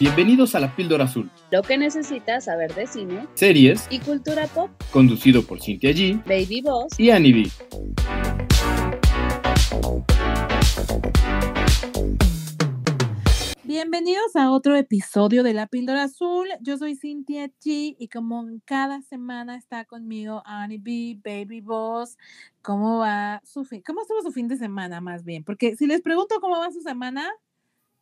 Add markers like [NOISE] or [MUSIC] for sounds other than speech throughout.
Bienvenidos a La Píldora Azul, Lo que necesitas saber de cine series y cultura pop. conducido por Cintia G Baby Boss. y Annie B. Bienvenidos a otro episodio de La Píldora Azul. Yo soy Cintia G y como en cada semana está conmigo Annie B, Baby Boss. ¿Cómo va su fin? ¿Cómo estuvo su fin de semana más bien? Porque si les pregunto cómo va su semana,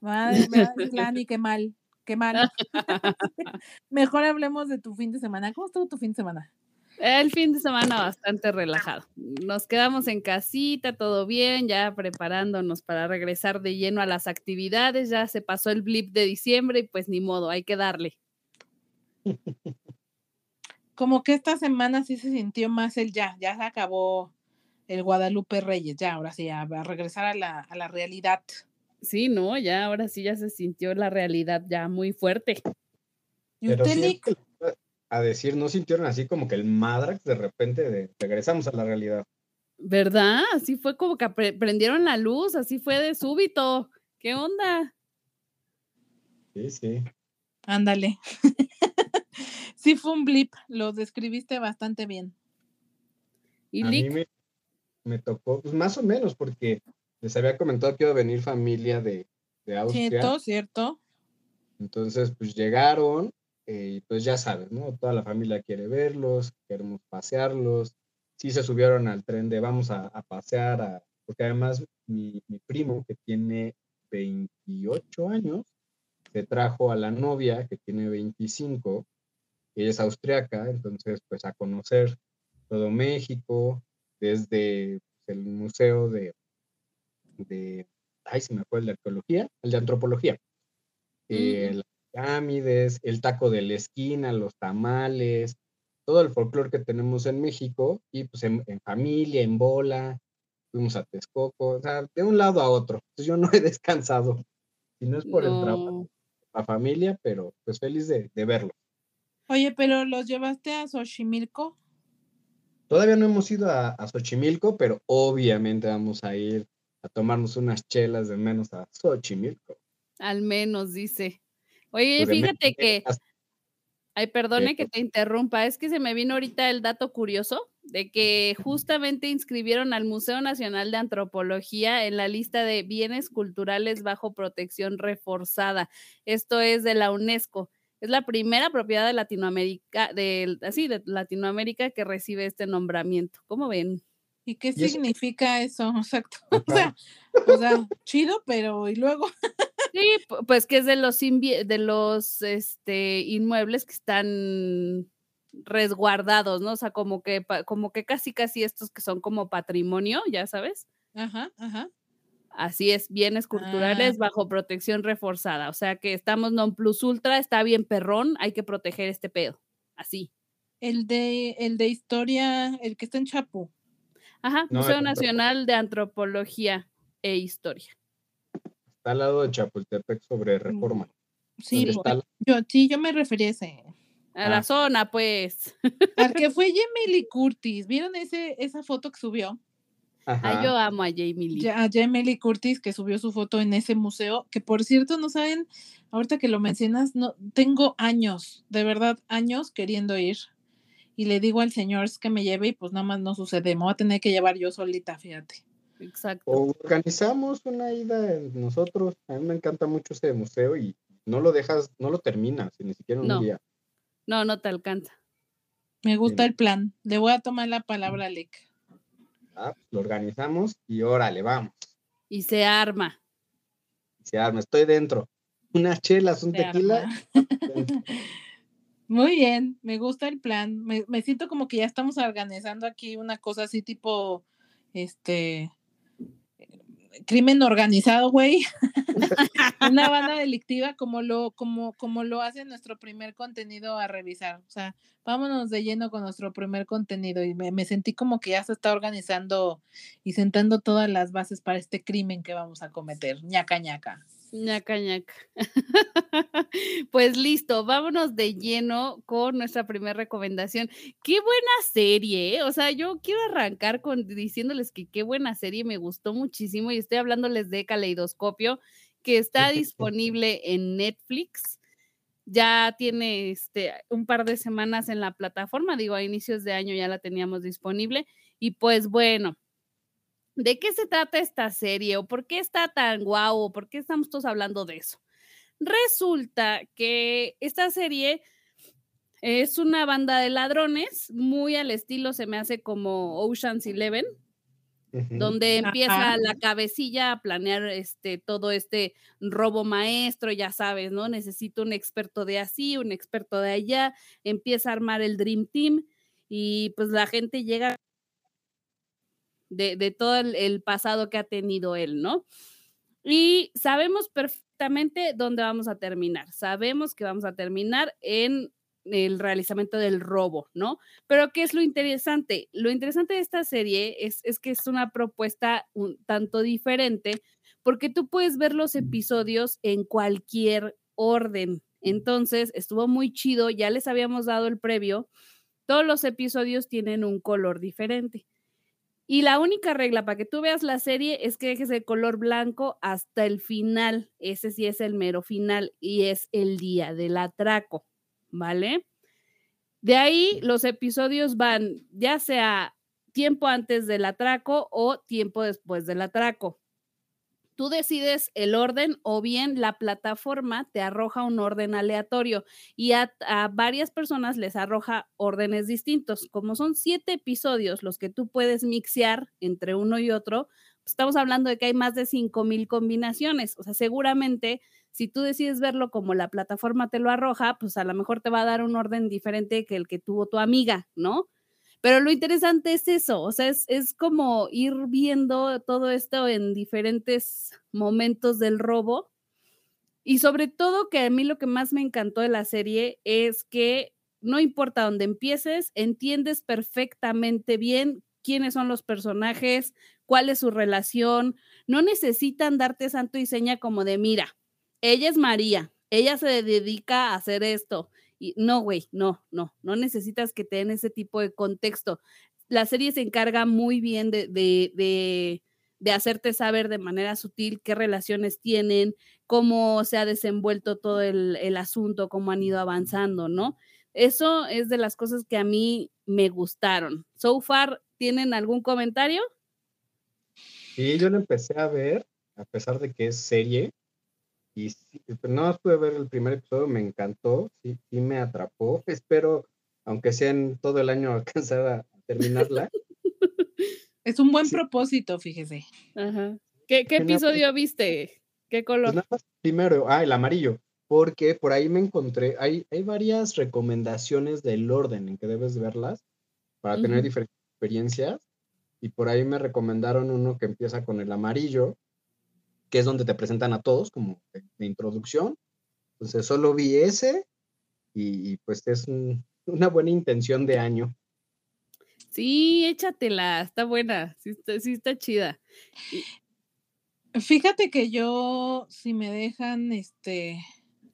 madre, me va a decir qué mal, qué mal. [LAUGHS] Mejor hablemos de tu fin de semana. ¿Cómo estuvo tu fin de semana? El fin de semana bastante relajado. Nos quedamos en casita, todo bien, ya preparándonos para regresar de lleno a las actividades. Ya se pasó el blip de diciembre y pues ni modo, hay que darle. Como que esta semana sí se sintió más el ya, ya se acabó el Guadalupe Reyes, ya, ahora sí, a, a regresar a la, a la realidad. Sí, no, ya ahora sí ya se sintió la realidad ya muy fuerte. ¿Y Pero sí, a decir, ¿no sintieron así como que el Madrax de repente de regresamos a la realidad? ¿Verdad? Así fue como que pre- prendieron la luz, así fue de súbito. ¿Qué onda? Sí, sí. Ándale. [LAUGHS] sí fue un blip, lo describiste bastante bien. Y A mí me, me tocó, pues más o menos, porque les había comentado que iba a venir familia de, de Austria. Cierto, cierto. Entonces, pues llegaron eh, y pues ya sabes, ¿no? Toda la familia quiere verlos, queremos pasearlos. Sí se subieron al tren de vamos a, a pasear, a- porque además mi, mi primo, que tiene 28 años, se trajo a la novia, que tiene 25, ella es austriaca, entonces pues a conocer todo México, desde pues, el museo de, de, ay, se me fue el de arqueología, el de antropología, eh, Mm. las pirámides, el taco de la esquina, los tamales, todo el folclore que tenemos en México y pues en, en familia, en bola, fuimos a Texcoco, o sea, de un lado a otro. Entonces yo no he [LAUGHS] descansado, si no es por el trabajo, no. la familia, pero pues feliz de, de verlo. Oye, pero ¿los llevaste a Xochimilco? Todavía no hemos ido a, a Xochimilco, pero obviamente vamos a ir a tomarnos unas chelas de menos a Xochimilco. Al menos, dice. Oye, Pues, fíjate que, hasta- ay, perdone que te interrumpa, es que se me vino ahorita el dato curioso de que justamente inscribieron al Museo Nacional de Antropología en la lista de bienes culturales bajo protección reforzada. Esto es de la UNESCO. Es la primera propiedad de Latinoamérica, de, así, de Latinoamérica que recibe este nombramiento. ¿Cómo ven? ¿Y qué significa eso? [LAUGHS] Exacto. O sea, o sea, chido, pero ¿y luego? [LAUGHS] Sí, pu- pues que es de los de los este inmuebles que están resguardados, ¿no? O sea, como que como que casi casi estos que son como patrimonio, ya sabes. Ajá, ajá. Así es, bienes culturales bajo protección reforzada. O sea que estamos non plus ultra, está bien perrón, hay que proteger este pedo. Así. El de, el de historia, el que está en Chapu. Ajá, No, Museo. Nacional de Antropología e Historia. Está al lado de Chapultepec sobre Reforma. Sí, po- está la- yo, sí, yo me refería a ese. A la Ah. zona, pues. Al que [LAUGHS] fue Jamie Lee Curtis. ¿Vieron ese, esa foto que subió? Ay, Ajá. yo amo a Jamie Lee. A Jamie Lee Curtis, que subió su foto en ese museo, que por cierto, no saben, ahorita que lo mencionas, no, tengo años, de verdad, años queriendo ir. Y le digo al señor es que me lleve y pues nada más no sucede. Me voy a tener que llevar yo solita, fíjate. Exacto. O organizamos una ida en nosotros. A mí me encanta mucho ese museo y no lo dejas, no lo terminas, ni siquiera un No. día. No, no te alcanza. Me gusta Bien. el plan. Le voy a tomar la palabra a Lick. Ah, pues lo organizamos y órale, vamos. Y se arma. Se arma, estoy dentro. Unas chelas, un Se tequila. [LAUGHS] Muy bien, me gusta el plan. Me, me siento como que ya estamos organizando aquí una cosa así tipo, este, crimen organizado, güey. [LAUGHS] una banda delictiva como lo, como, como lo hace nuestro primer contenido a revisar. O sea, vámonos de lleno con nuestro primer contenido y me, me sentí como que ya se está organizando y sentando todas las bases para este crimen que vamos a cometer. ñaca ñaca. Ñaca ñaca. [LAUGHS] pues listo, vámonos de lleno con nuestra primera recomendación. Qué buena serie, ¿eh? o sea, yo quiero arrancar con diciéndoles que qué buena serie, me gustó muchísimo y estoy hablándoles de Caleidoscopio, que está disponible en Netflix. ya tiene este, un par de semanas en la plataforma, digo, a inicios de año ya la teníamos disponible. Y pues bueno, ¿de qué se trata esta serie o por qué está tan guau o por qué estamos todos hablando de eso? Resulta que esta serie es una banda de ladrones, muy al estilo se me hace como Ocean's Eleven, donde empieza la cabecilla a planear este todo este robo maestro, ya sabes, ¿no? Necesito un experto de así, un experto de allá, empieza a armar el Dream Team y pues la gente llega de, todo el, pasado que ha tenido él, ¿no? Y sabemos perfectamente dónde vamos a terminar. Sabemos que vamos a terminar en el realizamiento del robo, ¿no? Pero ¿qué es lo interesante? Lo interesante de esta serie es, que es una propuesta un tanto diferente porque tú puedes ver los episodios en cualquier orden. Entonces, estuvo muy chido, ya les habíamos dado el previo, todos los episodios tienen un color diferente. Y la única regla para que tú veas la serie es que dejes el color blanco hasta el final. Ese sí es el mero final y es el día del atraco. ¿vale? De ahí los episodios van ya sea tiempo antes del atraco o tiempo después del atraco. Tú decides el orden o bien la plataforma te arroja un orden aleatorio y a, varias personas les arroja órdenes distintos. Como son siete episodios los que tú puedes mixear entre uno y otro, estamos hablando de que hay más de cinco mil combinaciones. O sea, seguramente si tú decides verlo como la plataforma te lo arroja, pues a lo mejor te va a dar un orden diferente que el que tuvo tu amiga, ¿no? Pero lo interesante es eso, o sea, es, es como ir viendo todo esto en diferentes momentos del robo. Y sobre todo que a mí lo que más me encantó de la serie es que no importa dónde empieces, entiendes perfectamente bien quiénes son los personajes, cuál es su relación. No necesitan darte santo y seña como de, mira, ella es María, ella se dedica a hacer esto. Y no, güey, no, no, no necesitas que te den ese tipo de contexto. La serie se encarga muy bien de, de, de, hacerte saber de manera sutil qué relaciones tienen, cómo se ha desenvuelto todo el, el asunto, cómo han ido avanzando, ¿no? Eso es de las cosas que a mí me gustaron. So far, ¿tienen algún comentario? Sí, yo lo empecé a ver, a pesar de que es serie, y pues, no pude ver el primer episodio, me encantó, sí, sí me atrapó. Espero, aunque sea en todo el año, [LAUGHS] alcanzar a terminarla. [LAUGHS] Es un buen propósito, fíjese. Ajá. ¿Qué, qué episodio viste? ¿Qué pues color? primero, ah, el amarillo, porque por ahí me encontré, hay, hay varias recomendaciones del orden en que debes verlas para tener diferentes experiencias. Y por ahí me recomendaron uno que empieza con el amarillo, que es donde te presentan a todos como de, introducción. Entonces solo vi ese y, pues es [LAUGHS] una buena intención de año. Sí, échatela, está buena, sí está, chida. Fíjate que yo, si me dejan este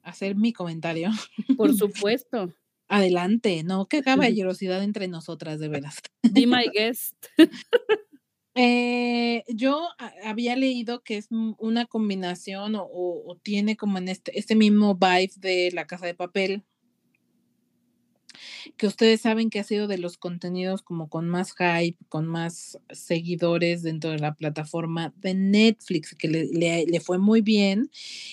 hacer mi comentario. Por [LAUGHS] supuesto. Adelante, no, qué caballerosidad entre nosotras, de veras. Be my guest. [LAUGHS] Eh, yo había leído que es una combinación o, tiene como en este, este mismo vibe de La Casa de Papel, que ustedes saben que ha sido de los contenidos como con más hype, con más seguidores dentro de la plataforma de Netflix, que le, fue muy bien.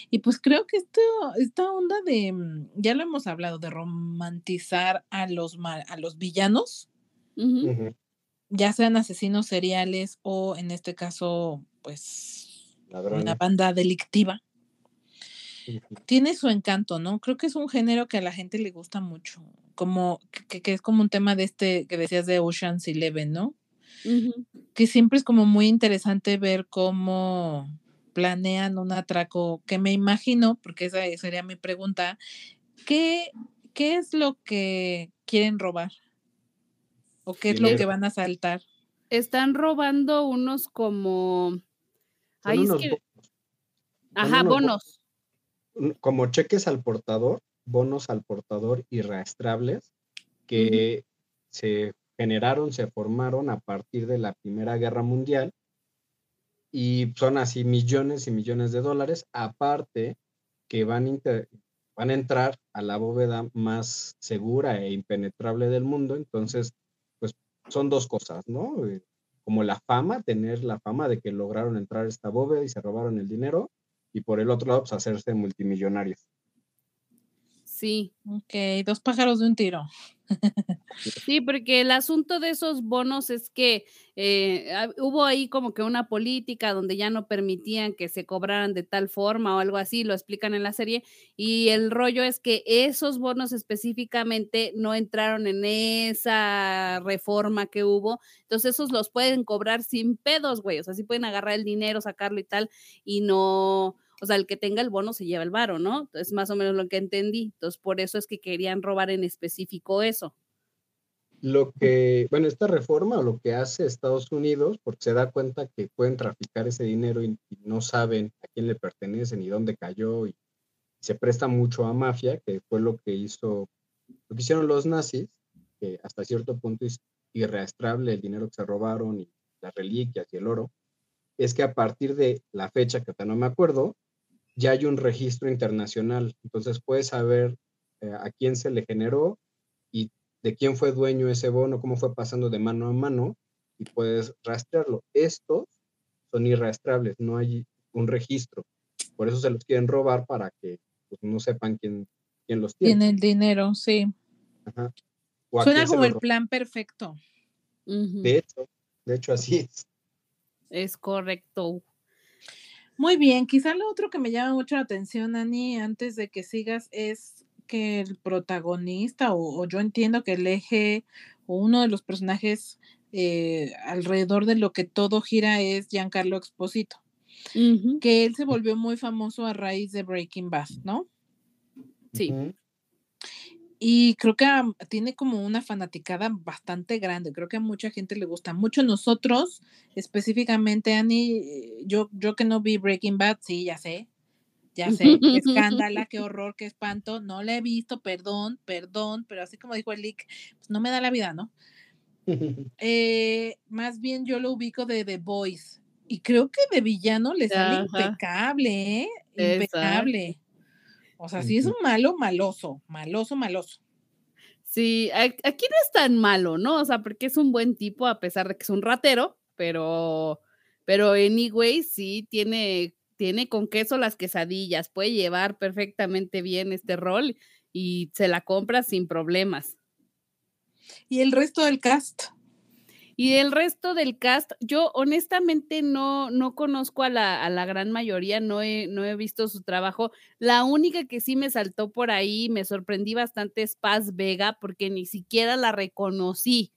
Y pues creo que esto, esta onda de, mm, ya lo hemos hablado, de romantizar a los, a los villanos ya sean asesinos seriales o en este caso, pues, una banda delictiva. Tiene su encanto, ¿no? Creo que es un género que a la gente le gusta mucho, como que, es como un tema de este que decías de Ocean's Eleven, ¿no? Que siempre es como muy interesante ver cómo planean un atraco, que me imagino, porque esa sería mi pregunta, ¿qué, qué es lo que quieren robar? ¿O qué es lo que van a saltar? Están robando unos como... Ahí es que... Ajá, bonos. Como cheques al portador, bonos al portador y rastreables que se generaron, se formaron a partir de la Primera Guerra Mundial y son así millones y millones de dólares, aparte que van van a entrar a la bóveda más segura e impenetrable del mundo, entonces, son dos cosas, ¿no? Eh, como la fama, tener la fama de que lograron entrar a esta bóveda y se robaron el dinero, y por el otro lado, pues hacerse multimillonarios. Sí. Ok, dos pájaros de un tiro. [LAUGHS] Sí, porque el asunto de esos bonos es que eh, hubo ahí como que una política donde ya no permitían que se cobraran de tal forma o algo así, lo explican en la serie, y el rollo es que esos bonos específicamente no entraron en esa reforma que hubo, entonces esos los pueden cobrar sin pedos, güey, o sea, sí pueden agarrar el dinero, sacarlo y tal, y no o sea, el que tenga el bono se lleva el varo, ¿no? Es más o menos lo que entendí. Entonces, por eso es que querían robar en específico eso. Lo que, bueno, esta reforma lo que hace Estados Unidos, porque se da cuenta que pueden traficar ese dinero y, no saben a quién le pertenece ni dónde cayó y se presta mucho a mafia, que fue lo que hizo, lo que hicieron los nazis, que hasta cierto punto es irreastrable el dinero que se robaron y las reliquias y el oro, es que a partir de la fecha que ahorita no me acuerdo, ya hay un registro internacional. Entonces puedes saber eh, a quién se le generó y de quién fue dueño ese bono, cómo fue pasando de mano a mano y puedes rastrearlo. Estos son irrastrables, no hay un registro. Por eso se los quieren robar para que pues, no sepan quién, quién los tiene. Tiene el dinero, sí. Suena como el plan perfecto. De hecho, de hecho así es. Es correcto. Muy bien, quizá lo otro que me llama mucho la atención, Ani, antes de que sigas, es que el protagonista, o, yo entiendo que el eje o uno de los personajes eh, alrededor de lo que todo gira es Giancarlo Exposito, que él se volvió muy famoso a raíz de Breaking Bad, ¿no? Sí. Y creo que tiene como una fanaticada bastante grande. Creo que a mucha gente le gusta mucho. Nosotros, específicamente, Annie, yo, yo que no vi Breaking Bad, sí, ya sé. Ya sé, qué escándala, qué [LAUGHS] horror, qué espanto. No la he visto, perdón, perdón, pero así como dijo el Lick, pues no me da la vida, ¿no? [LAUGHS] Eh, más bien yo lo ubico de The Voice. Y creo que de villano le sale impecable, ¿eh? Impecable. O sea, sí es un malo maloso, maloso, maloso. Sí, aquí no es tan malo, ¿no? O sea, porque es un buen tipo a pesar de que es un ratero, pero, pero anyway, sí tiene, tiene con queso las quesadillas, puede llevar perfectamente bien este rol y se la compra sin problemas. ¿Y el resto del cast? Y el resto del cast, yo honestamente no, no conozco a la, a la gran mayoría, no he, no he visto su trabajo. La única que sí me saltó por ahí, me sorprendí bastante es Paz Vega, porque ni siquiera la reconocí.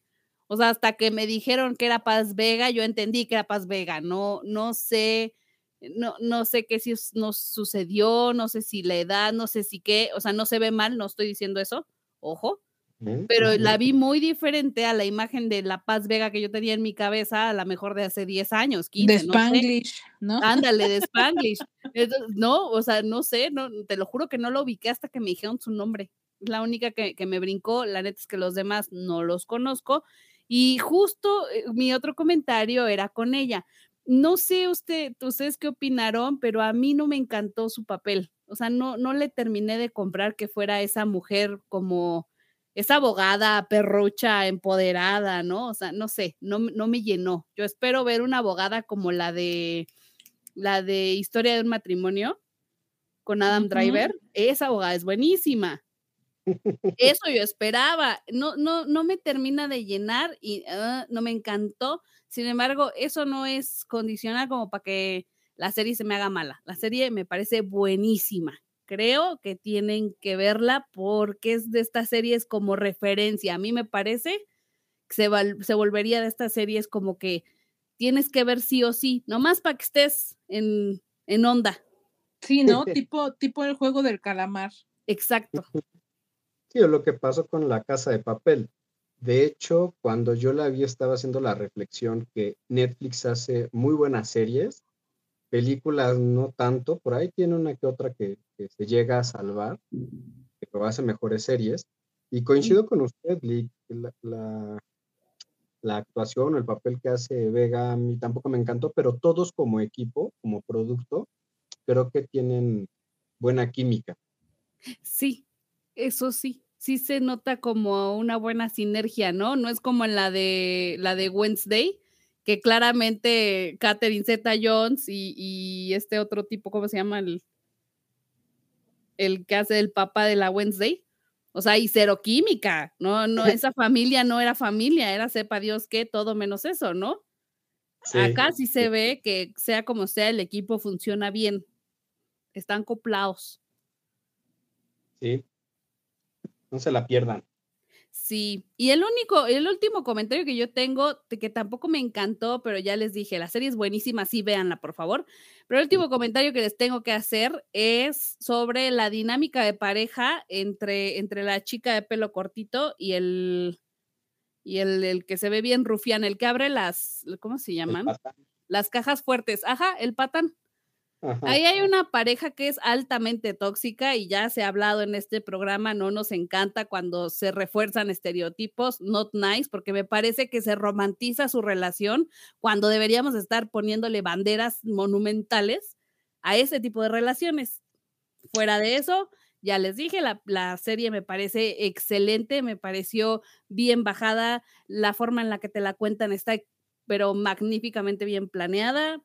O sea, hasta que me dijeron que era Paz Vega, yo entendí que era Paz Vega. No, no sé, no, no sé qué si nos sucedió, no sé si la edad, no sé si qué, o sea, no se ve mal, no estoy diciendo eso, ojo, pero la vi muy diferente a la imagen de La Paz Vega que yo tenía en mi cabeza, a la mejor de hace 10 años, 15. De Spanglish, ¿no? Ándale, de [LAUGHS] Spanglish. no, o sea, no sé, no, te lo juro que no lo ubiqué hasta que me dijeron su nombre. La única que, que me brincó, la neta es que los demás no los conozco. Y justo eh, mi otro comentario era con ella. No sé usted, ustedes qué opinaron, pero a mí no me encantó su papel. O sea, no, no le terminé de comprar que fuera esa mujer como esa abogada perrucha, empoderada, ¿no? O sea, no sé, no, no me llenó. Yo espero ver una abogada como la de la de Historia de un matrimonio con Adam Driver. Esa abogada es buenísima. [LAUGHS] Eso yo esperaba. No, no, no me termina de llenar y ah, no me encantó. Sin embargo, eso no es condicional como para que la serie se me haga mala. La serie me parece buenísima creo que tienen que verla porque es de estas series como referencia. A mí me parece que se, se volvería de estas series como que tienes que ver sí o sí, nomás para que estés en, en onda. Sí, ¿no? [LAUGHS] tipo, tipo el juego del calamar. Exacto. Sí, o lo que pasó con la casa de papel. De hecho, cuando yo la vi, estaba haciendo la reflexión que Netflix hace muy buenas series películas no tanto, por ahí tiene una que otra que, se llega a salvar, que hace mejores series. Y coincido con usted, Lee, la, la, la, actuación o el papel que hace Vega a mí tampoco me encantó, pero todos como equipo, como producto, creo que tienen buena química. Sí, eso sí, sí se nota como una buena sinergia, ¿no? No es como en la de la de Wednesday, que claramente Catherine Zeta Jones y, y este otro tipo, ¿cómo se llama? El, el que hace el papá de la Wednesday. O sea, y cero química, no, no, [LAUGHS] esa familia no era familia, era sepa Dios que todo menos eso, ¿no? Sí, Acá sí se ve que sea como sea, el equipo funciona bien, están coplados. sí, no se la pierdan. Sí, y el único, el último comentario que yo tengo, que tampoco me encantó, pero ya les dije, la serie es buenísima, sí, véanla, por favor. Pero el último comentario que les tengo que hacer es sobre la dinámica de pareja entre, entre la chica de pelo cortito y el, y el, el que se ve bien rufián, el que abre las, ¿cómo se llaman? Las cajas fuertes. Ajá, el patán. Ajá. Ahí hay una pareja que es altamente tóxica y ya se ha hablado en este programa, no nos encanta cuando se refuerzan estereotipos, not nice, porque me parece que se romantiza su relación cuando deberíamos estar poniéndole banderas monumentales a ese tipo de relaciones. Fuera de eso, ya les dije, la, la serie me parece excelente, me pareció bien bajada, la forma en la que te la cuentan está, pero magníficamente bien planeada.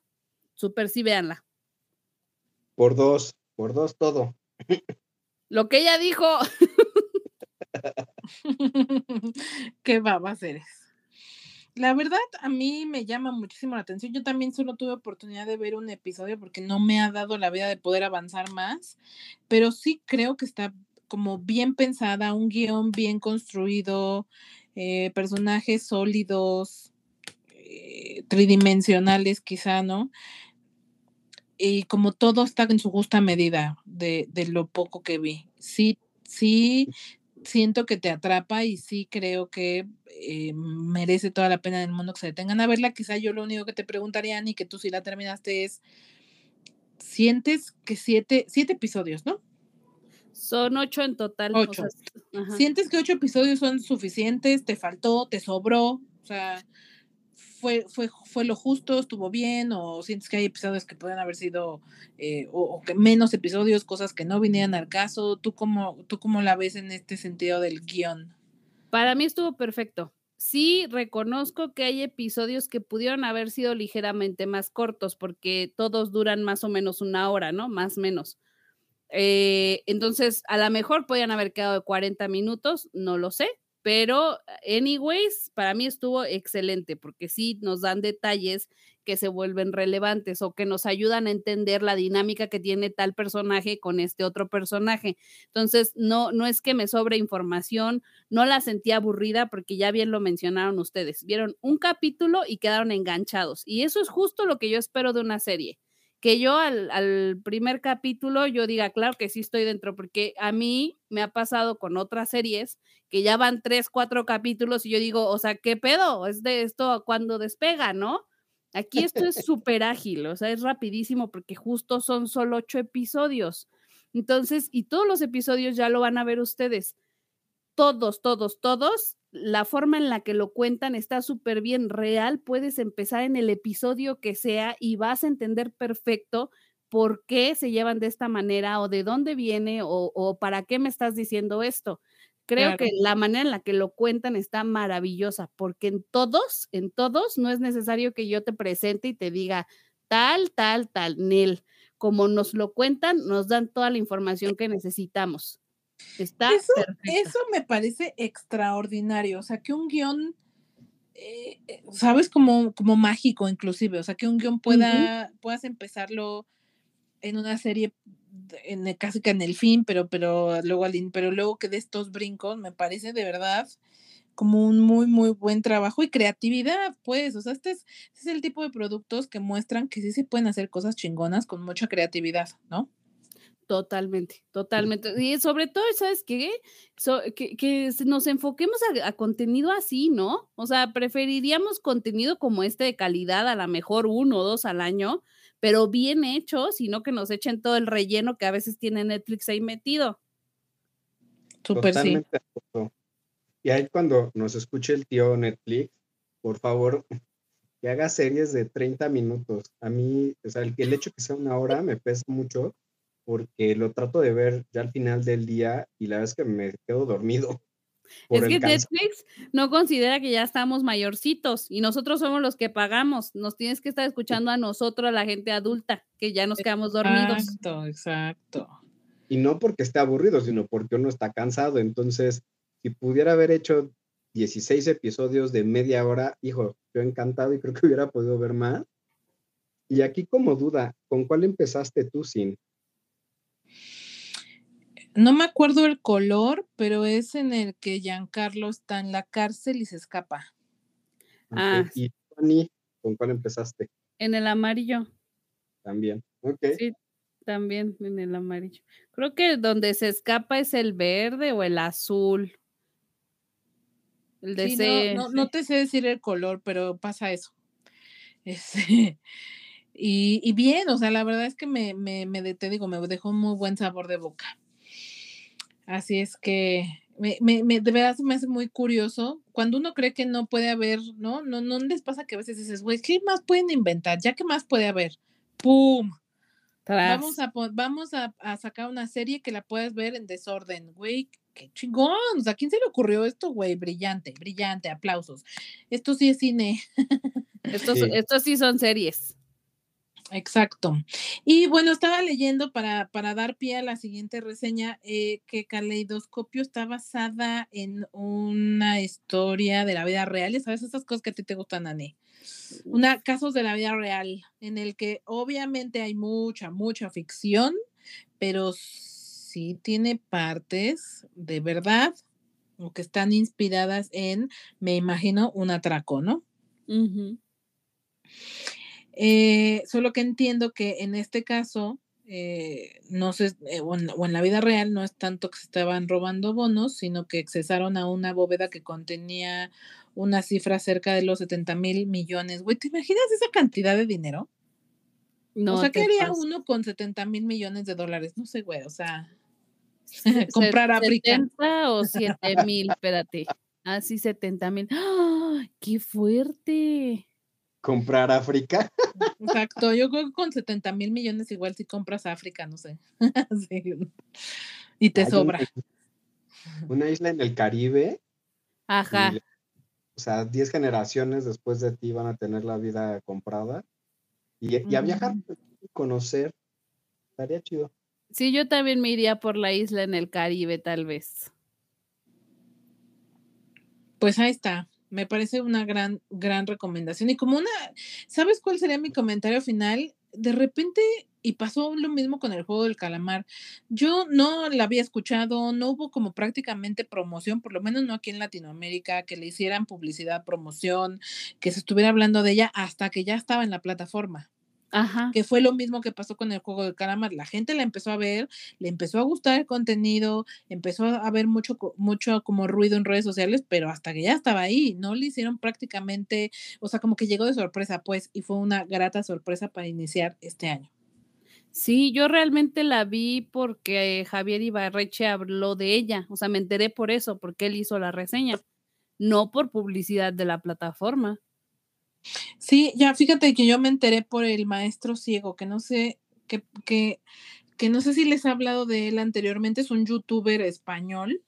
Súper sí, véanla. Por dos, por dos todo. Lo que ella dijo. [LAUGHS] Qué babas eres. La verdad, a mí me llama muchísimo la atención. Yo también solo tuve oportunidad de ver un episodio porque no me ha dado la vida de poder avanzar más, pero sí creo que está como bien pensada, un guion bien construido, eh, personajes sólidos, eh, tridimensionales quizá, ¿no? Y como todo está en su justa medida de, de lo poco que vi. Sí, sí, siento que te atrapa y sí creo que eh, merece toda la pena del mundo que se detengan a verla. Quizá yo lo único que te preguntaría, y que tú sí la terminaste, es, ¿sientes que siete, siete episodios, ¿no? Son ocho en total. o Ocho. sea. ¿Sientes que ocho episodios son suficientes? ¿Te faltó? ¿Te sobró? O sea, ¿fue, fue, fue lo justo? ¿Estuvo bien? ¿O sientes que hay episodios que pueden haber sido, eh, o, menos episodios, cosas que no vinieran al caso? ¿Tú cómo, ¿Tú cómo la ves en este sentido del guion? Para mí estuvo perfecto. Sí, reconozco que hay episodios que pudieron haber sido ligeramente más cortos porque todos duran más o menos una hora, ¿no? Más o menos. Eh, entonces, a lo mejor podían haber quedado de 40 minutos, no lo sé, pero anyways, para mí estuvo excelente porque sí nos dan detalles que se vuelven relevantes o que nos ayudan a entender la dinámica que tiene tal personaje con este otro personaje. Entonces, no, no es que me sobre información, no la sentí aburrida porque ya bien lo mencionaron ustedes. Vieron un capítulo y quedaron enganchados. Y eso es justo lo que yo espero de una serie que yo al, al, primer capítulo yo diga, claro que sí estoy dentro, porque a mí me ha pasado con otras series que ya van tres, cuatro capítulos y yo digo, o sea, ¿qué pedo? Es de esto cuando despega, ¿no? Aquí esto es [LAUGHS] súper ágil, o sea, es rapidísimo porque justo son solo ocho episodios. Entonces, y todos los episodios ya lo van a ver ustedes. Todos, todos, todos la forma en la que lo cuentan está súper bien real. Puedes empezar en el episodio que sea y vas a entender perfecto por qué se llevan de esta manera o de dónde viene o, o para qué me estás diciendo esto. Creo claro. que la manera en la que lo cuentan está maravillosa, porque en todos, en todos, no es necesario que yo te presente y te diga tal, tal, tal, Nel. Como nos lo cuentan, nos dan toda la información que necesitamos. Está eso, eso me parece extraordinario. O sea, que un guion, eh, sabes, como, como mágico inclusive. O sea, que un guion pueda, uh -huh. puedas empezarlo en una serie en el, casi que en el fin, pero, pero luego pero luego que de estos brincos, me parece de verdad como un muy, muy buen trabajo y creatividad, pues, o sea, este es, este es el tipo de productos que muestran que sí se pueden hacer cosas chingonas con mucha creatividad, ¿no? Totalmente, totalmente. Y sobre todo, ¿sabes qué? So, que, que, nos enfoquemos a, a, contenido así, ¿no? O sea, preferiríamos contenido como este de calidad, a lo mejor uno o dos al año, pero bien hecho, sino que nos echen todo el relleno que a veces tiene Netflix ahí metido. Súper sí. Y ahí cuando nos escuche el tío Netflix, por favor, que haga series de 30 minutos. A mí, o sea, el, el hecho que sea una hora me pesa mucho porque lo trato de ver ya al final del día y la verdad es que me quedo dormido. [LAUGHS] Es que Netflix no considera que ya estamos mayorcitos y nosotros somos los que pagamos. Nos tienes que estar escuchando a nosotros, a la gente adulta, que ya nos quedamos dormidos. Exacto, exacto. Y no porque esté aburrido, sino porque uno está cansado. Entonces, si pudiera haber hecho 16 episodios de media hora, hijo, yo encantado y creo que hubiera podido ver más. Y aquí como duda, ¿con cuál empezaste tú, Sin? No me acuerdo el color, pero es en el que Giancarlo está en la cárcel y se escapa. Ah. Y Ani, ¿con cuál empezaste En el amarillo, también? Ok. sí, también en el amarillo. Creo que donde se escapa es el verde o el azul. El de Sí, ese- no, no, no te sé decir el color, pero pasa eso. [LAUGHS] Este, y, y bien, o sea, la verdad es que me, me, me te digo, me dejó un muy buen sabor de boca. Así es que me, me, me- de verdad se me hace muy curioso. Cuando uno cree que no puede haber, ¿no? No, no les pasa que a veces dices, güey, ¿qué más pueden inventar? ¿Ya qué más puede haber? ¡Pum! tras. Vamos a, vamos a, a sacar una serie que la puedes ver en desorden, güey. Qué chingón. O sea, ¿a quién se le ocurrió esto, güey? Brillante, brillante, aplausos. Esto sí es cine. Estos, Sí. estos sí son series. Exacto. Y bueno, estaba leyendo para, para dar pie a la siguiente reseña eh, que Caleidoscopio está basada en una historia de la vida real. Ya sabes, esas cosas que a ti te gustan, Ani. Una, casos de la vida real, en el que obviamente hay mucha, mucha ficción, pero sí tiene partes de verdad o que están inspiradas en, me imagino, un atraco, ¿no? Ujú. Eh, solo que entiendo que en este caso, eh, no sé, eh, o, en, o en la vida real no es tanto que se estaban robando bonos, sino que accesaron a una bóveda que contenía una cifra cerca de los 70 mil millones. Güey, ¿te imaginas esa cantidad de dinero? No o sea, ¿qué haría uno con 70 mil millones de dólares? No sé, güey, o sea, Se- [LAUGHS] comprar África. 70 o 7 mil, espérate. Ah, sí, 70 mil. ¡Ah! ¡Qué fuerte! ¿Comprar África? [LAUGHS] exacto, yo creo que con 70 mil millones igual si compras África, no sé. [LAUGHS] Sí. Y te Hay sobra. Una, una isla en el Caribe. Ajá. y, o sea, 10 generaciones después de ti van a tener la vida comprada. Y, y a viajar, conocer. Estaría chido. Sí, yo también me iría por la isla en el Caribe, tal vez. Pues ahí está. Me parece una gran, gran recomendación. Y como una, ¿sabes cuál sería mi comentario final? De repente, y pasó lo mismo con el juego del calamar. Yo no la había escuchado, no hubo como prácticamente promoción, por lo menos no aquí en Latinoamérica, que le hicieran publicidad, promoción, que se estuviera hablando de ella hasta que ya estaba en la plataforma Ajá. que fue lo mismo que pasó con el juego de calamar. La gente la empezó a ver, le empezó a gustar el contenido, empezó a haber mucho, mucho como ruido en redes sociales, pero hasta que ya estaba ahí, no le hicieron prácticamente, o sea, como que llegó de sorpresa, pues, y fue una grata sorpresa para iniciar este año. Sí, yo realmente la vi porque Javier Ibarreche habló de ella. O sea, me enteré por eso, porque él hizo la reseña. No por publicidad de la plataforma. Sí, ya fíjate que yo me enteré por el maestro ciego, que no sé, que, que, que no sé si les he hablado de él anteriormente, es un youtuber español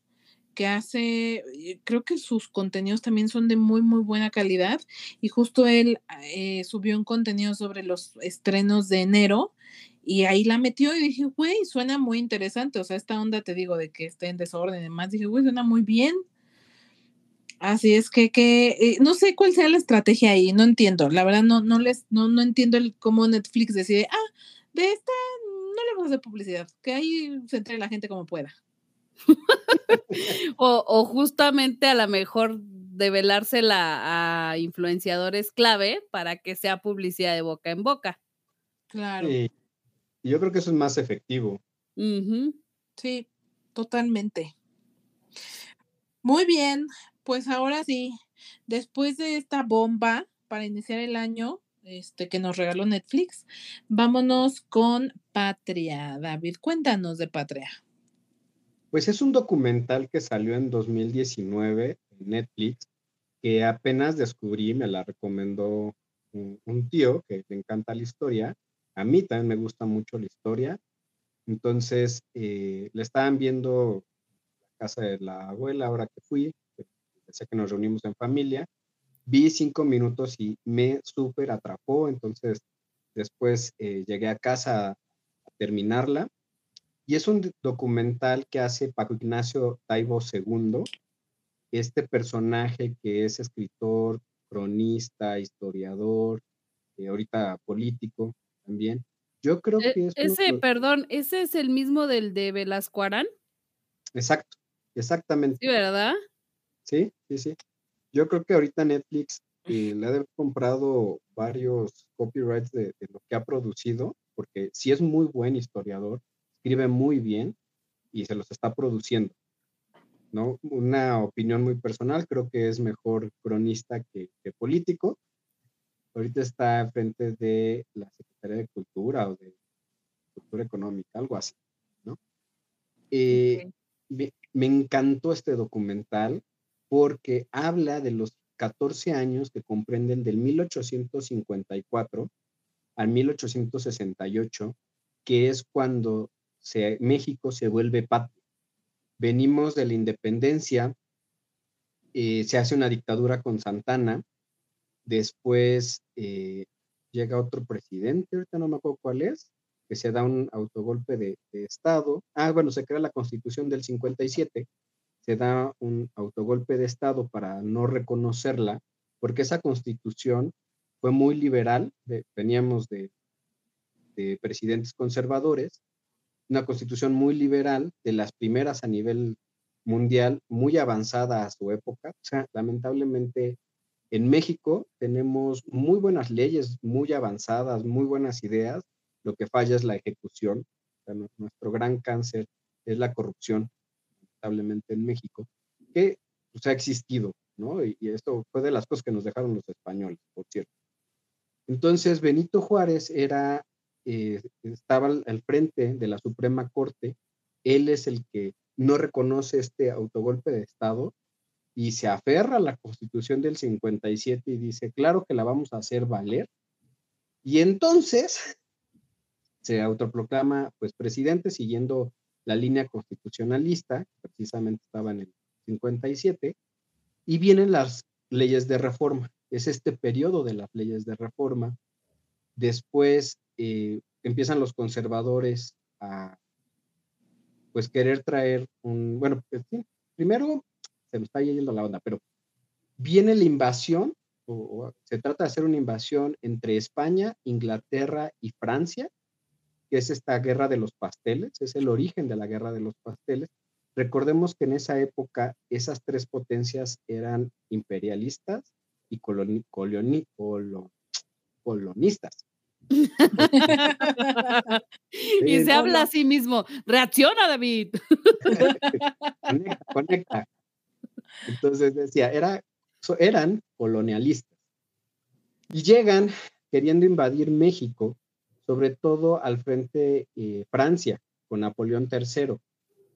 que hace, eh, creo que sus contenidos también son de muy, muy buena calidad. Y justo él eh, subió un contenido sobre los estrenos de enero y ahí la metió y dije, güey, suena muy interesante. O sea, esta onda, te digo, de que esté en desorden y demás, dije, güey, suena muy bien. Así es que, que eh, no sé cuál sea la estrategia ahí, no entiendo. La verdad, no, no les, no, no entiendo el cómo Netflix decide, ah, de esta no le vamos a hacer publicidad, que ahí se entre la gente como pueda. [LAUGHS] O, o justamente a lo mejor develársela a influenciadores clave para que sea publicidad de boca en boca. Claro. Yo creo que eso es más efectivo. Sí, totalmente. Muy bien, pues ahora sí, después de esta bomba para iniciar el año, este que nos regaló Netflix, vámonos con Patria. David, cuéntanos de Patria. Pues es un documental que salió en 2019 en Netflix, que apenas descubrí, me la recomendó un, tío que le encanta la historia. A mí también me gusta mucho la historia. Entonces, eh, le estaban viendo la casa de la abuela ahora que fui, sé que nos reunimos en familia, vi cinco minutos y me súper atrapó, entonces después eh, llegué a casa a, terminarla. Y es un documental que hace Paco Ignacio Taibo II, este personaje que es escritor, cronista, historiador, eh, ahorita político también. Yo creo E- que es... ese, perdón, ese es el mismo del de Velasco Arán, Exacto, exactamente. ¿sí, verdad? Sí, sí, sí. Yo creo que ahorita Netflix eh, le ha de haber comprado varios copyrights de, de lo que ha producido, porque sí es muy buen historiador, escribe muy bien y se los está produciendo. ¿no? Una opinión muy personal, creo que es mejor cronista que, que político. Ahorita está frente de la Secretaría de Cultura o de Cultura Económica, algo así, ¿no? Eh, me encantó este documental porque habla de los 14 años que comprenden del 1854 al 1868, que es cuando se- México se vuelve patria. Venimos de la independencia, eh, se hace una dictadura con Santana, después eh, llega otro presidente, ahorita no me acuerdo cuál es, que se da un autogolpe de, de Estado. Ah, bueno, se crea la constitución del 57, se da un autogolpe de Estado para no reconocerla, porque esa constitución fue muy liberal, veníamos de, de presidentes conservadores, una constitución muy liberal, de las primeras a nivel mundial, muy avanzada a su época. O sea, lamentablemente en México tenemos muy buenas leyes, muy avanzadas, muy buenas ideas, lo que falla es la ejecución. Nuestro gran cáncer es la corrupción, en México, que pues, ha existido, ¿no? Y, y esto fue de las cosas que nos dejaron los españoles, por cierto. Entonces, Benito Juárez era, eh, estaba al, al frente de la Suprema Corte, él es el que no reconoce este autogolpe de Estado y se aferra a la Constitución del 57 y dice, claro que la vamos a hacer valer. Y entonces se autoproclama pues presidente siguiendo la línea constitucionalista, precisamente estaba en el 57, y vienen las leyes de reforma. Es este periodo de las leyes de reforma. Después eh, empiezan los conservadores a pues querer traer un, bueno, pues, primero se me está yendo la onda, pero viene la invasión, o se trata de hacer una invasión entre España, Inglaterra y Francia, que es esta guerra de los pasteles, es el origen de la guerra de los pasteles. Recordemos que en esa época esas tres potencias eran imperialistas y coloni- coloni- colo- colonistas. [LAUGHS] y se no, habla no. a sí mismo. Reacciona, David. [LAUGHS] conecta, conecta. Entonces decía, era, eran colonialistas. Y llegan queriendo invadir México, sobre todo al frente eh, Francia, con Napoleón III,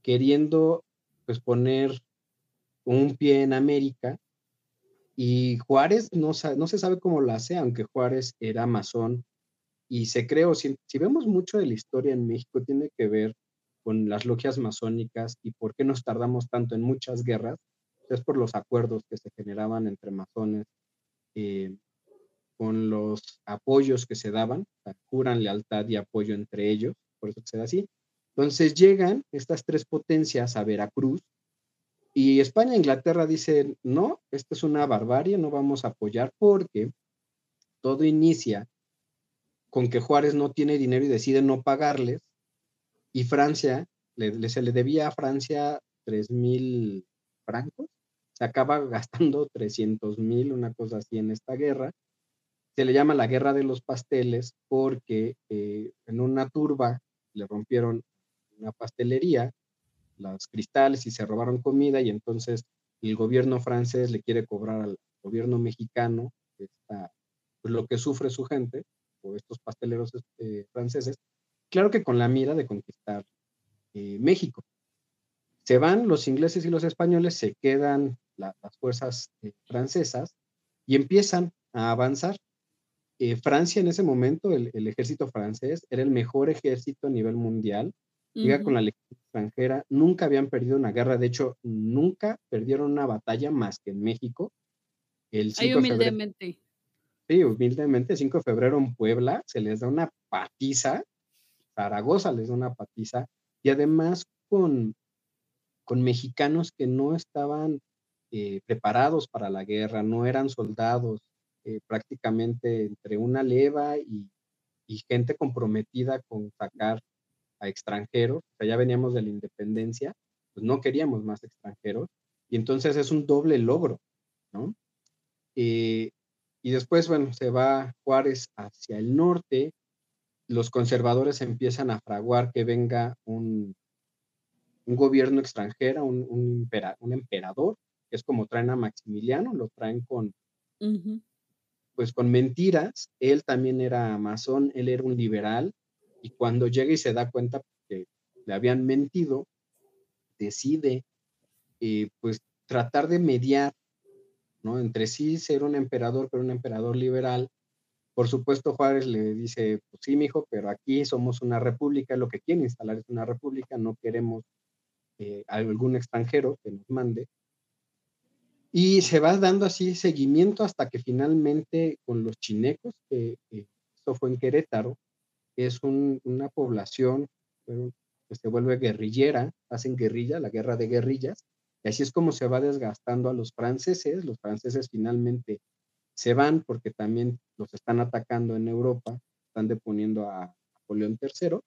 queriendo pues poner un pie en América. Y Juárez no, no se sabe cómo lo hace, aunque Juárez era masón. Y se creó, si, si vemos mucho de la historia en México, tiene que ver con las logias masónicas y por qué nos tardamos tanto en muchas guerras, es por los acuerdos que se generaban entre masones, eh, con los apoyos que se daban, juran lealtad y apoyo entre ellos, por eso se da así. Entonces llegan estas tres potencias a Veracruz y España e Inglaterra dicen, no, esta es una barbarie, no vamos a apoyar porque todo inicia con que Juárez no tiene dinero y decide no pagarles y Francia, le- se le debía a Francia 3 mil francos, se acaba gastando 300 mil, una cosa así en esta guerra. Se le llama la guerra de los pasteles porque eh, en una turba le rompieron una pastelería, los cristales y se robaron comida y entonces el gobierno francés le quiere cobrar al gobierno mexicano esta, pues, lo que sufre su gente o estos pasteleros eh, franceses, claro que con la mira de conquistar eh, México. Se van los ingleses y los españoles, se quedan la- las fuerzas francesas y empiezan a avanzar. Eh, Francia en ese momento, el, el ejército francés, era el mejor ejército a nivel mundial, llega con la legión extranjera, nunca habían perdido una guerra, de hecho, nunca perdieron una batalla más que en México. El Ay, 5 de febrero, humildemente. sí, humildemente, 5 de febrero en Puebla, se les da una patiza, Zaragoza les da una patiza, y además con, con mexicanos que no estaban eh, preparados para la guerra, no eran soldados, eh, prácticamente entre una leva y, gente comprometida con sacar a extranjeros, ya veníamos de la independencia, pues no queríamos más extranjeros, y entonces es un doble logro, ¿no? Eh, y después, bueno, se va Juárez hacia el norte, los conservadores empiezan a fraguar que venga un, gobierno extranjero, un, emperador, que es como traen a Maximiliano, lo traen con. Pues con mentiras, él también era masón, él era un liberal, y cuando llega y se da cuenta que le habían mentido, decide eh, pues tratar de mediar, ¿no? Entre sí ser un emperador, pero un emperador liberal. Por supuesto, Juárez le dice, pues sí, mijo, pero aquí somos una república, lo que quiere instalar es una república, no queremos eh, algún extranjero que nos mande. Y se va dando así seguimiento hasta que finalmente con los chinecos, que eh, esto fue en Querétaro, es un- una población que se vuelve guerrillera, hacen guerrilla, la guerra de guerrillas, y así es como se va desgastando a los franceses. Los franceses finalmente se van porque también los están atacando en Europa, están deponiendo a Napoleón III,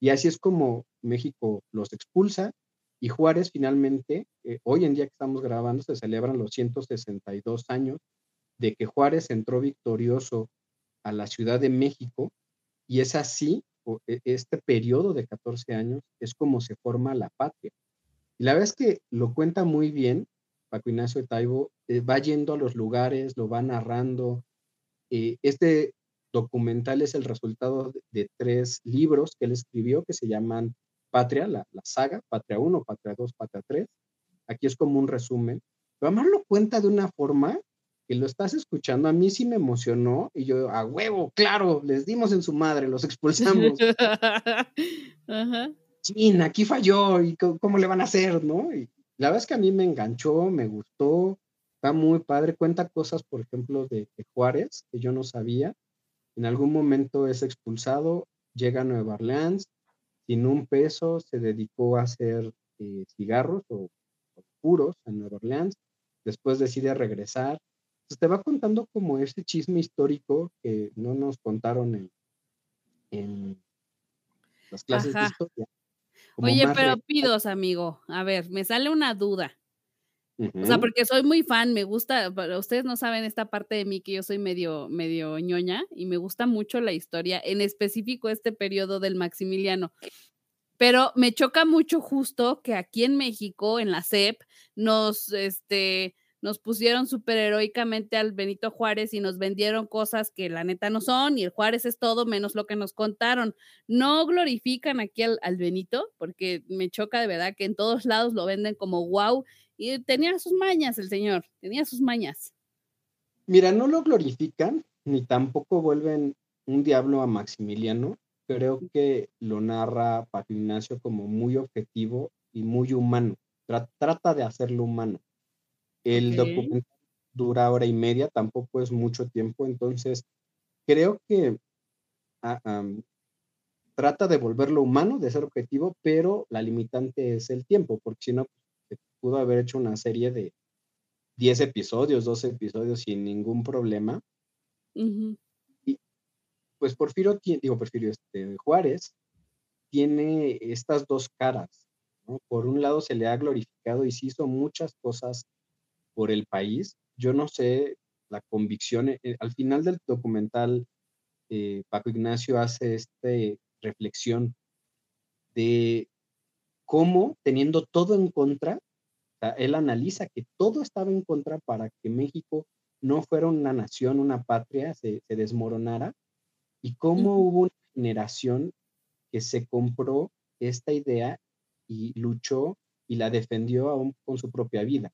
y así es como México los expulsa y Juárez finalmente, eh, hoy en día que estamos grabando, se celebran los 162 años de que Juárez entró victorioso a la Ciudad de México y es así, e- este periodo de 14 años es como se forma la patria. Y la verdad es que lo cuenta muy bien Paco Ignacio Taibo, eh, va yendo a los lugares, lo va narrando. Eh, este documental es el resultado de, de tres libros que él escribió que se llaman Patria, la, la saga, Patria 1, Patria 2, Patria 3. Aquí es como un resumen. Pero además lo cuenta de una forma que lo estás escuchando. A mí sí me emocionó y yo, a huevo, claro, les dimos en su madre, los expulsamos. [LAUGHS] Ajá. Chin, aquí falló y cómo le van a hacer, ¿no? Y la verdad es que a mí me enganchó, me gustó, está muy padre, cuenta cosas, por ejemplo, de, de Juárez, que yo no sabía. En algún momento es expulsado, llega a Nueva Orleans, sin un peso, se dedicó a hacer eh, cigarros o, o puros en Nueva Orleans, después decide regresar. Entonces te va contando como ese chisme histórico que no nos contaron en, en las clases Ajá. de historia. Oye, pero pidos, amigo. A ver, me sale una duda. O sea, porque soy muy fan, me gusta, pero ustedes no saben esta parte de mí que yo soy medio, medio ñoña y me gusta mucho la historia, en específico este periodo del Maximiliano. Pero me choca mucho justo que aquí en México, en la CEP, nos, este, nos pusieron súper heroicamente al Benito Juárez y nos vendieron cosas que la neta no son, y el Juárez es todo menos lo que nos contaron. No glorifican aquí al, al Benito, porque me choca de verdad que en todos lados lo venden como wow, y tenía sus mañas el señor, tenía sus mañas. Mira, no lo glorifican, ni tampoco vuelven un diablo a Maximiliano. Creo que lo narra Paco Ignacio como muy objetivo y muy humano. Tra- trata de hacerlo humano. El Ok. documental dura hora y media, tampoco es mucho tiempo, entonces creo que ah, trata de volverlo humano, de ser objetivo, pero la limitante es el tiempo, porque si no, pudo haber hecho una serie de 10 episodios, 12 episodios sin ningún problema. Ujú. Pues Porfirio, digo Porfirio, este, Juárez tiene estas dos caras, ¿no? Por un lado se le ha glorificado y sí hizo muchas cosas por el país. Yo no sé la convicción, eh, eh, al final del documental, eh, Paco Ignacio hace esta reflexión de cómo teniendo todo en contra, él analiza que todo estaba en contra para que México no fuera una nación, una patria, se, se desmoronara, y cómo hubo una generación que se compró esta idea y luchó y la defendió aún con su propia vida.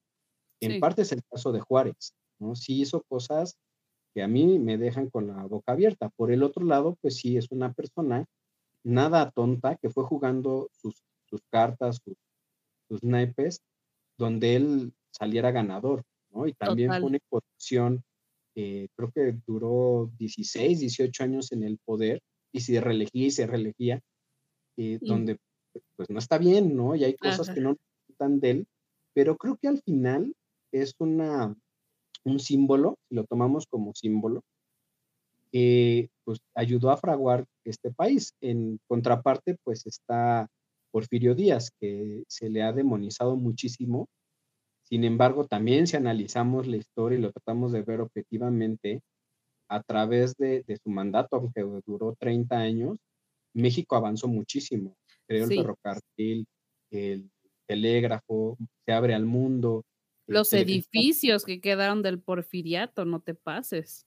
En Sí. parte es el caso de Juárez, ¿no? Sí hizo cosas que a mí me dejan con la boca abierta. Por el otro lado, pues sí es una persona nada tonta, que fue jugando sus, sus cartas, sus, sus naipes, donde él saliera ganador, ¿no? Y también Total. fue una posición, eh, creo que duró 16, 18 años en el poder, y se reelegía y se reelegía, eh, donde pues no está bien, ¿no? Y hay cosas Ajá. que no necesitan de él, pero creo que al final es una, un símbolo, si lo tomamos como símbolo, que pues ayudó a fraguar este país. En contraparte, pues está Porfirio Díaz, que se le ha demonizado muchísimo. Sin embargo, también si analizamos la historia y lo tratamos de ver objetivamente, a través de, de su mandato, aunque duró 30 años, México avanzó muchísimo. Creó Sí. el ferrocarril, el telégrafo, se abre al mundo. Los edificios que quedaron del porfiriato, no te pases.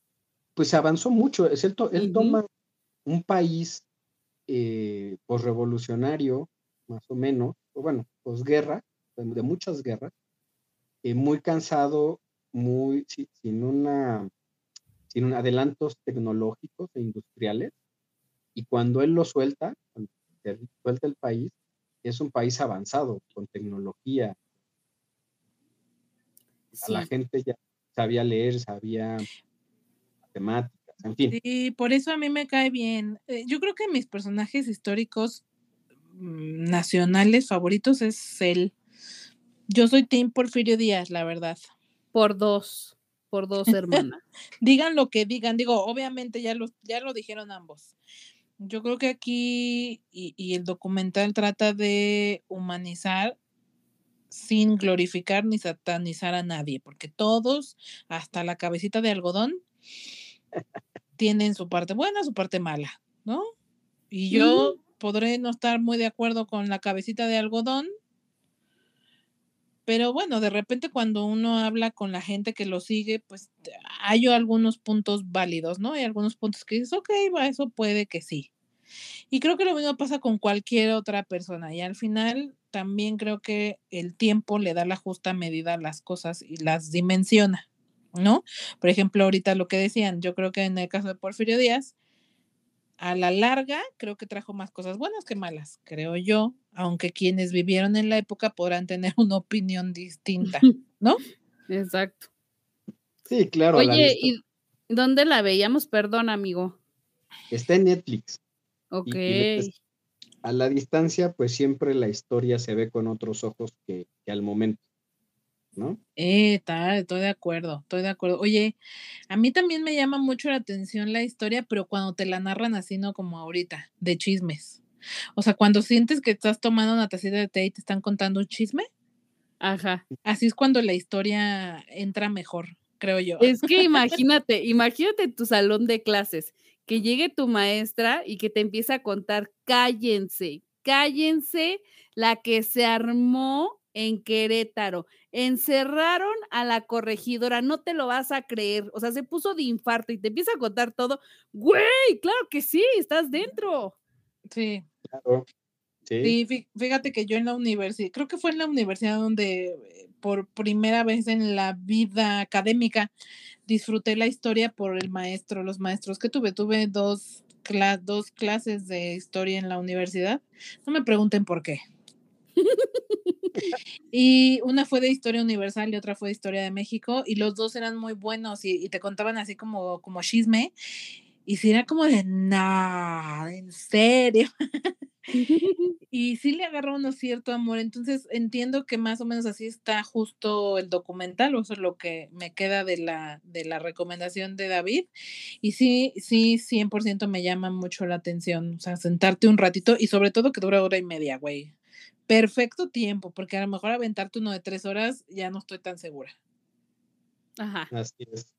Pues se avanzó mucho. Es él Ujú. toma un país eh, posrevolucionario, más o menos, o bueno, posguerra, de, de muchas guerras, eh, muy cansado, muy si- sin una sin un adelantos tecnológicos e industriales, y cuando él lo suelta, cuando él suelta el país, es un país avanzado, con tecnología, a la gente ya sabía leer, sabía matemáticas, en fin. Sí, por eso a mí me cae bien. Eh, yo creo que mis personajes históricos nacionales favoritos es él. Yo soy Team Porfirio Díaz, la verdad. Por dos, por dos, [LAUGHS] hermana. Digan lo que digan, digo, obviamente ya lo, ya lo dijeron ambos. Yo creo que aquí, y, y el documental trata de humanizar sin glorificar ni satanizar a nadie, porque todos, hasta la cabecita de algodón, tienen su parte buena, su parte mala, ¿no? Y yo podré no estar muy de acuerdo con la cabecita de algodón, pero bueno, de repente cuando uno habla con la gente que lo sigue, pues hay algunos puntos válidos, ¿no? Hay algunos puntos que dices, ok, eso puede que sí. Y creo que lo mismo pasa con cualquier otra persona. Y al final también creo que el tiempo le da la justa medida a las cosas y las dimensiona, ¿no? Por ejemplo, ahorita lo que decían, yo creo que en el caso de Porfirio Díaz, a la larga creo que trajo más cosas buenas que malas, creo yo, aunque quienes vivieron en la época podrán tener [LAUGHS] una opinión distinta, [LAUGHS] ¿no? Exacto. Sí, claro. Oye. ¿y dónde la veíamos? Perdón, amigo. Está en Netflix. Ok. y A la distancia, pues siempre la historia se ve con otros ojos que, que al momento, ¿no? Eh, tal, estoy de acuerdo, estoy de acuerdo. Oye, a mí también me llama mucho la atención la historia, pero cuando te la narran así, no como ahorita, de chismes. O sea, cuando sientes que estás tomando una tacita de té y te están contando un chisme, Ajá. así es cuando la historia entra mejor, creo yo. Es que imagínate, imagínate tu salón de clases, que llegue tu maestra y que te empiece a contar, cállense, cállense la que se armó en Querétaro. Encerraron a la corregidora, no te lo vas a creer. O sea, se puso de infarto y te empieza a contar todo. Güey, claro que sí, estás dentro. Sí, Claro. Sí. sí, fí- fíjate que yo en la universidad, creo que fue en la universidad donde eh, por primera vez en la vida académica disfruté la historia por el maestro, los maestros que tuve. Tuve dos, cla- dos clases de historia en la universidad. No me pregunten por qué. [LAUGHS] [LAUGHS] Y una fue de historia universal y otra fue de historia de México y los dos eran muy buenos y, y te contaban así como, como chisme y si era como de, no, en serio. [LAUGHS] [LAUGHS] Y sí le agarró uno cierto amor, entonces entiendo que más o menos así está justo el documental, o eso es lo que me queda de la, de la recomendación de David. Y sí, sí, 100% me llama mucho la atención, o sea, sentarte un ratito y sobre todo que dura hora y media, güey. Perfecto tiempo, porque a lo mejor aventarte uno de tres horas ya no estoy tan segura. Ajá. Así es.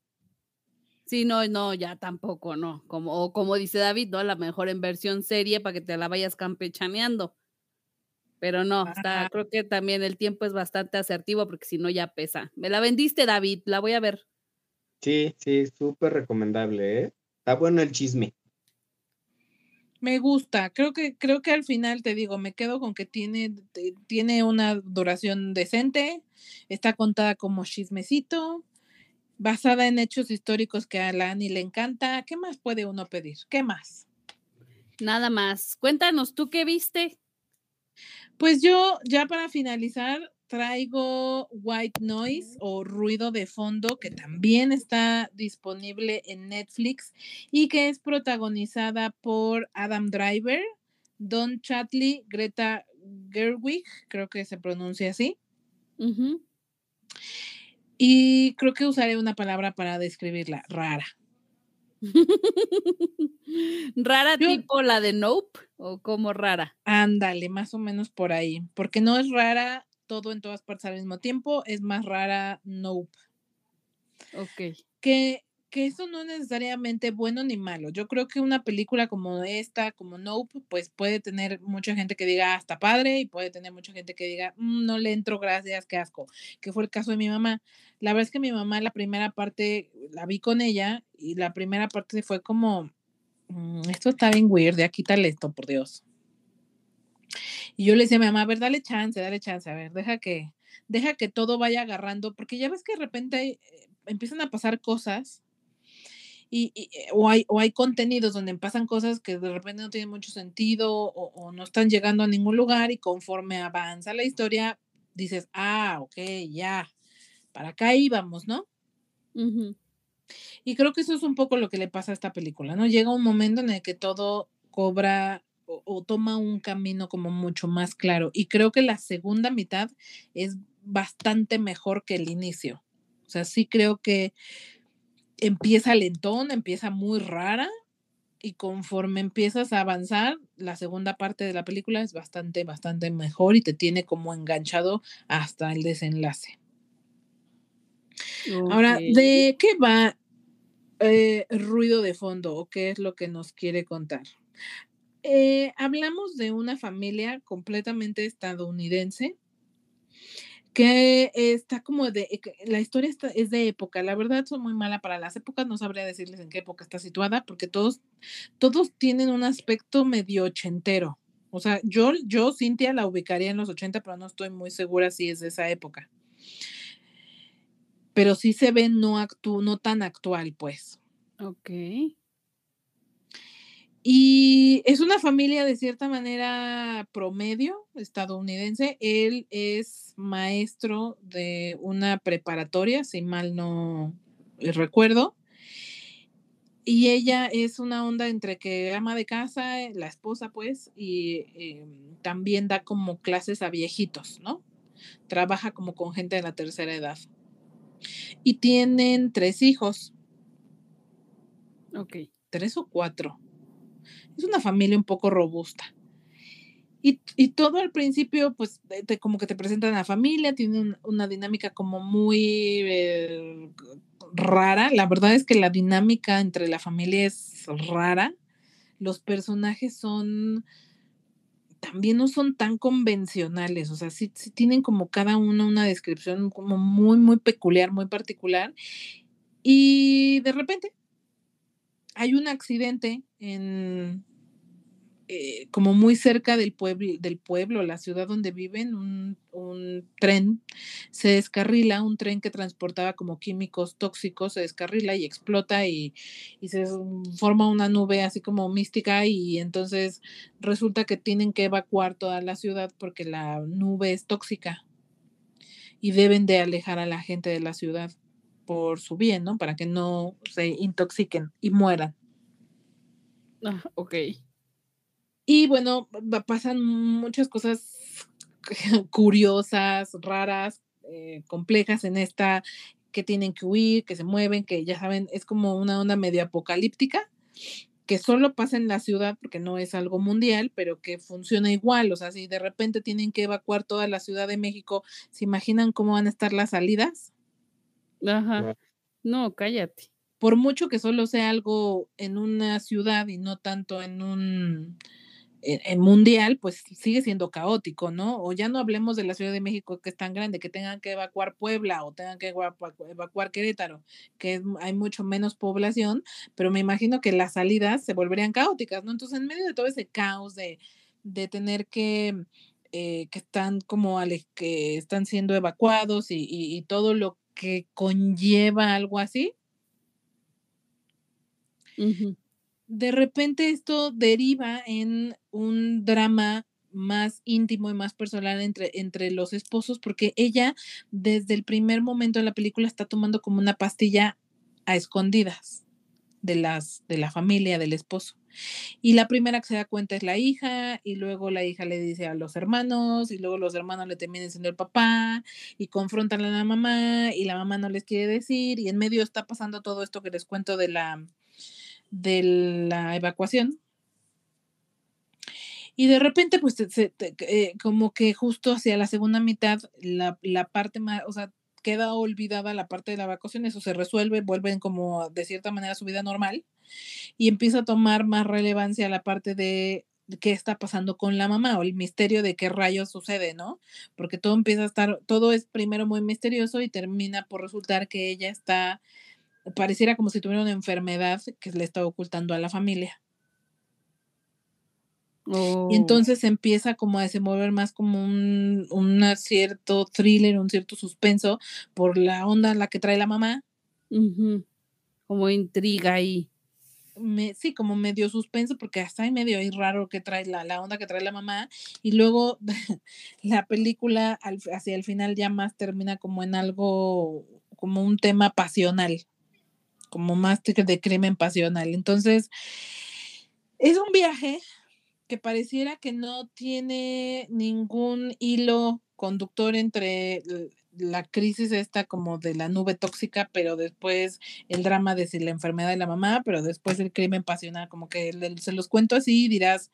Sí, no, no, ya tampoco, no. Como, o como dice David, ¿no? A lo mejor en versión serie para que te la vayas campechaneando. Pero no, está, creo que también el tiempo es bastante asertivo porque si no ya pesa. Me la vendiste, David, la voy a ver. Sí, sí, súper recomendable, ¿eh? Está bueno el chisme. Me gusta, creo que, creo que al final te digo, me quedo con que tiene, te- tiene una duración decente, está contada como chismecito, basada en hechos históricos que a la Ani le encanta. ¿Qué más puede uno pedir? ¿Qué más? Nada más. Cuéntanos, ¿tú qué viste? Pues yo, ya para finalizar, traigo White Noise o Ruido de Fondo, que también está disponible en Netflix y que es protagonizada por Adam Driver, Don Chatley, Greta Gerwig, creo que se pronuncia así. Y creo que usaré una palabra para describirla, rara. [LAUGHS] ¿Rara Yo- tipo la de Nope o como rara? Ándale, más o menos por ahí, porque no es rara todo en todas partes al mismo tiempo, es más rara Nope. Ok. que, que eso no es necesariamente bueno ni malo. Yo creo que una película como esta, como Nope, pues puede tener mucha gente que diga hasta padre y puede tener mucha gente que diga "Mm, no le entro, gracias, qué asco, que fue el caso de mi mamá. La verdad es que mi mamá la primera parte la vi con ella y la primera parte fue como, "Mm, esto está bien weird, ya quítale esto, por Dios. Y yo le decía a mi mamá, a ver, dale chance, dale chance, a ver, deja que, deja que todo vaya agarrando, porque ya ves que de repente eh, empiezan a pasar cosas y, y, eh, o, hay, o hay contenidos donde pasan cosas que de repente no tienen mucho sentido o, o no están llegando a ningún lugar y conforme avanza la historia dices, ah, ok, ya, para acá íbamos, ¿no? Y creo que eso es un poco lo que le pasa a esta película, ¿no? Llega un momento en el que todo cobra o, o toma un camino como mucho más claro. Y creo que la segunda mitad es bastante mejor que el inicio. O sea, sí creo que empieza lentón, empieza muy rara y conforme empiezas a avanzar, la segunda parte de la película es bastante, bastante mejor y te tiene como enganchado hasta el desenlace. Ahora. ¿de qué va eh, ruido de fondo o qué es lo que nos quiere contar? Eh, hablamos de una familia completamente estadounidense que está como de, eh, la historia es de época, la verdad soy muy mala para las épocas, no sabría decirles en qué época está situada, porque todos, todos tienen un aspecto medio ochentero. O sea, yo, yo, Cintia, la ubicaría en los 80, pero no estoy muy segura si es de esa época. Pero sí se ve no, actu no tan actual, pues. Ok. Y es una familia de cierta manera promedio estadounidense. Él es maestro de una preparatoria, si mal no recuerdo. Y ella es una onda entre que ama de casa, eh, la esposa pues, y eh, también da como clases a viejitos, ¿no? Trabaja como con gente de la tercera edad. Y tienen tres hijos, Ok. tres o cuatro. Es una familia un poco robusta. Y, y todo al principio, pues, como que te presentan a la familia, tienen una dinámica como muy eh, rara. La verdad es que la dinámica entre la familia es rara. Los personajes son, también no son tan convencionales, o sea, sí, sí tienen como cada uno una descripción como muy, muy peculiar, muy particular. Y de repente hay un accidente en eh, como muy cerca del pueblo, del pueblo, la ciudad donde viven, un, un tren se descarrila, un tren que transportaba como químicos tóxicos se descarrila y explota y, y se forma una nube así como mística y entonces resulta que tienen que evacuar toda la ciudad porque la nube es tóxica y deben de alejar a la gente de la ciudad por su bien, ¿no? Para que no se intoxiquen y mueran. Ah, ok. Y bueno, pasan muchas cosas [LAUGHS] curiosas, raras, eh, complejas en esta, que tienen que huir, que se mueven, que ya saben, es como una onda medio apocalíptica, que solo pasa en la ciudad porque no es algo mundial, pero que funciona igual. O sea, si de repente tienen que evacuar toda la Ciudad de México, ¿se imaginan cómo van a estar las salidas? Ajá. No, cállate. Por mucho que solo sea algo en una ciudad y no tanto en un en, en mundial, pues sigue siendo caótico, ¿no? O ya no hablemos de la Ciudad de México que es tan grande, que tengan que evacuar Puebla o tengan que evacua- evacuar Querétaro, que hay mucho menos población, pero me imagino que las salidas se volverían caóticas, ¿no? Entonces, en medio de todo ese caos de, de tener que, eh, que están como que están siendo evacuados y- y todo lo que conlleva algo así, De repente esto deriva en un drama más íntimo y más personal entre, entre los esposos, porque ella desde el primer momento de la película está tomando como una pastilla a escondidas de, las, de la familia del esposo. Y la primera que se da cuenta es la hija, y luego la hija le dice a los hermanos, y luego los hermanos le terminan diciendo el papá, y confrontan a la mamá, y la mamá no les quiere decir, y en medio está pasando todo esto que les cuento de la, de la evacuación. Y de repente, pues, eh, como que justo hacia la segunda mitad, la, la parte más, o sea, queda olvidada la parte de la evacuación, eso se resuelve, vuelven como de cierta manera a su vida normal y empieza a tomar más relevancia la parte de qué está pasando con la mamá o el misterio de qué rayos sucede, ¿no? Porque todo empieza a estar, todo es primero muy misterioso y termina por resultar que ella está, pareciera como si tuviera una enfermedad que le está ocultando a la familia. Y Oh. entonces empieza como a desenvolver más como un, un cierto thriller, un cierto suspenso por la onda en la que trae la mamá. Como intriga ahí. Me, sí, como medio suspenso, porque hasta hay medio ahí raro que trae la, la onda que trae la mamá. Y luego [LAUGHS] la película al- hacia el final ya más termina como en algo, como un tema pasional, como más de, crimen pasional. Entonces, es un viaje que pareciera que no tiene ningún hilo conductor entre la crisis esta como de la nube tóxica, pero después el drama de si la enfermedad de la mamá, pero después el crimen pasional, como que le- se los cuento así y dirás,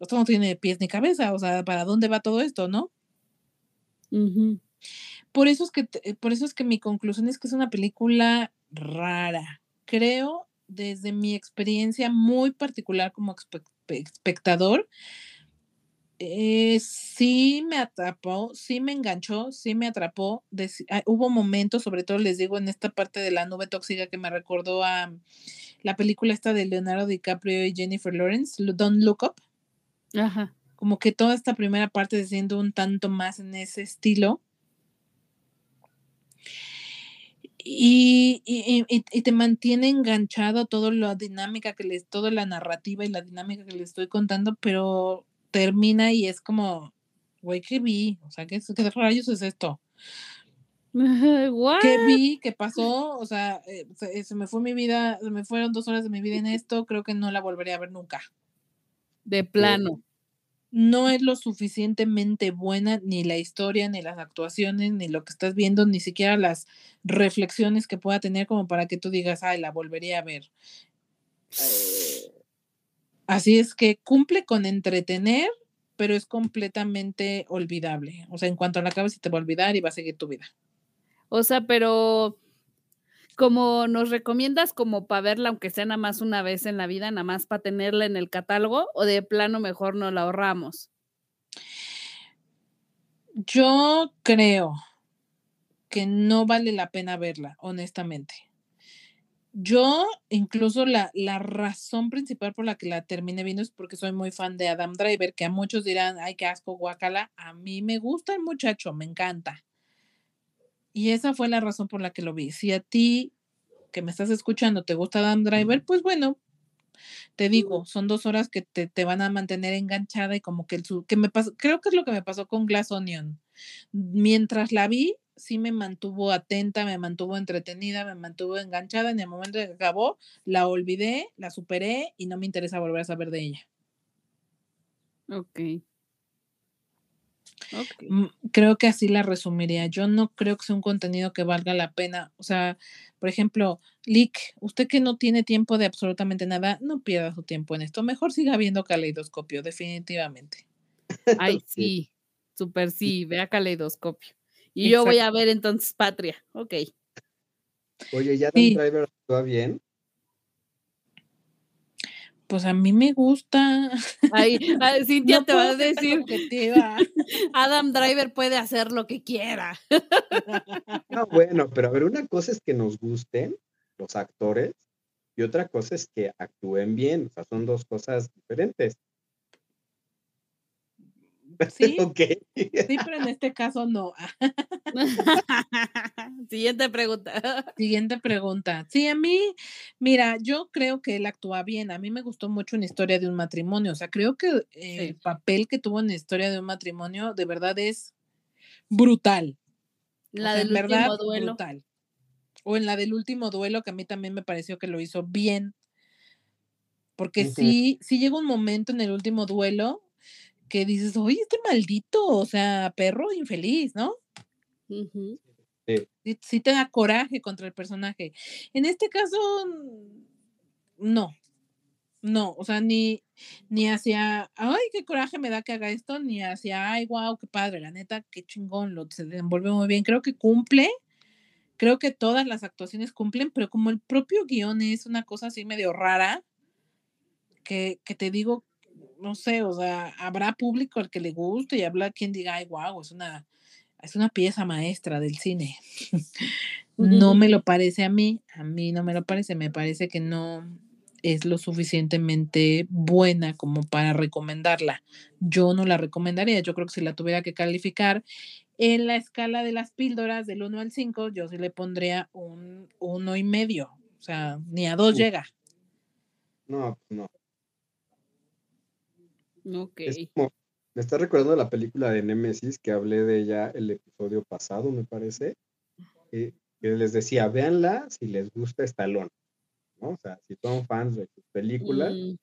esto no tiene pies ni cabeza, o sea, ¿para dónde va todo esto, no? Por eso es que, por eso es que mi conclusión es que es una película rara. Creo, desde mi experiencia muy particular como espe- espectador, eh, sí me atrapó, sí me enganchó, sí me atrapó. Deci- ah, hubo momentos, sobre todo les digo, en esta parte de la nube tóxica que me recordó a la película esta de Leonardo DiCaprio y Jennifer Lawrence, Don't Look Up. Ajá. Como que toda esta primera parte se siente un tanto más en ese estilo. Y, y- y- y te mantiene enganchado todo la dinámica que les, toda la narrativa y la dinámica que les estoy contando, pero termina y es como, güey, ¿qué vi? O sea, ¿qué, qué rayos es esto? [LAUGHS] What? ¿Qué vi? ¿Qué pasó? O sea, eh, se, se me fue mi vida, se me fueron dos horas de mi vida en esto, creo que no la volveré a ver nunca. De plano. No es lo suficientemente buena ni la historia, ni las actuaciones, ni lo que estás viendo, ni siquiera las reflexiones que pueda tener como para que tú digas, ay, la volvería a ver. Eh, Así es que cumple con entretener, pero es completamente olvidable. O sea, en cuanto la acabes, se te va a olvidar y va a seguir tu vida. O sea, pero como nos recomiendas como para verla, aunque sea nada más una vez en la vida, nada más para tenerla en el catálogo, o de plano mejor no la ahorramos. Yo creo que no vale la pena verla, honestamente. Yo, incluso la, la razón principal por la que la terminé viendo es porque soy muy fan de Adam Driver, que a muchos dirán, ay, qué asco, guacala. A mí me gusta el muchacho, me encanta. Y esa fue la razón por la que lo vi. Si a ti, que me estás escuchando, te gusta Adam Driver, pues bueno, te digo, son dos horas que te, te van a mantener enganchada y como que el su- que me pasó, creo que es lo que me pasó con Glass Onion. Mientras la vi, sí me mantuvo atenta, me mantuvo entretenida, me mantuvo enganchada. En el momento que acabó, la olvidé, la superé y no me interesa volver a saber de ella. Ok. Mm, Creo que así la resumiría. Yo no creo que sea un contenido que valga la pena. O sea, por ejemplo, Lick, usted que no tiene tiempo de absolutamente nada, no pierda su tiempo en esto. Mejor siga viendo Caleidoscopio, definitivamente. Ay, [LAUGHS] sí. Súper sí. Vea caleidoscopio. Y yo voy a ver entonces Patria. Ok. Oye, ¿ya Sí. Dan Driver actúa bien? Pues a mí me gusta. Ay, ay, [LAUGHS] Cintia No te va a decir. [LAUGHS] Adam Driver puede hacer lo que quiera. [LAUGHS] No, bueno, pero a ver, una cosa es que nos gusten los actores y otra cosa es que actúen bien. O sea, son dos cosas diferentes. Sí, [LAUGHS] Ok. sí, pero en este caso no. [LAUGHS] Siguiente pregunta. [LAUGHS] Siguiente pregunta. Sí, a mí, mira, yo creo que él actúa bien. A mí me gustó mucho una historia de un matrimonio. O sea, creo que eh, el papel que tuvo en la historia de un matrimonio de verdad es brutal. O La sea, del verdad, último duelo. brutal. O en la del último duelo, que a mí también me pareció que lo hizo bien. Porque sí, sí llega un momento en el último duelo que dices, oye, este maldito, o sea, perro infeliz, ¿no? Ujú. sí, sí te da coraje contra el personaje. En este caso, no. No, o sea, ni, ni hacia, ay, qué coraje me da que haga esto, ni hacia, ay, wow, qué padre, la neta, qué chingón, lo se desenvuelve muy bien. Creo que cumple, creo que todas las actuaciones cumplen, pero como el propio guion es una cosa así medio rara, que, que te digo, no sé, o sea, habrá público al que le guste y habrá quien diga, ay, wow, es una, es una pieza maestra del cine. [LAUGHS] no me lo parece a mí, a mí no me lo parece, me parece que no es lo suficientemente buena como para recomendarla. Yo no la recomendaría, yo creo que si la tuviera que calificar en la escala de las píldoras del 1 al 5, yo sí le pondría un uno y medio, o sea, ni a dos Uf. llega. No, pues no. Ok. Es como, me está recordando la película de Nemesis que hablé de ella el episodio pasado, me parece. eh, que les decía, véanla si les gusta Stallone, ¿no? O sea, si son fans de sus películas, Mm,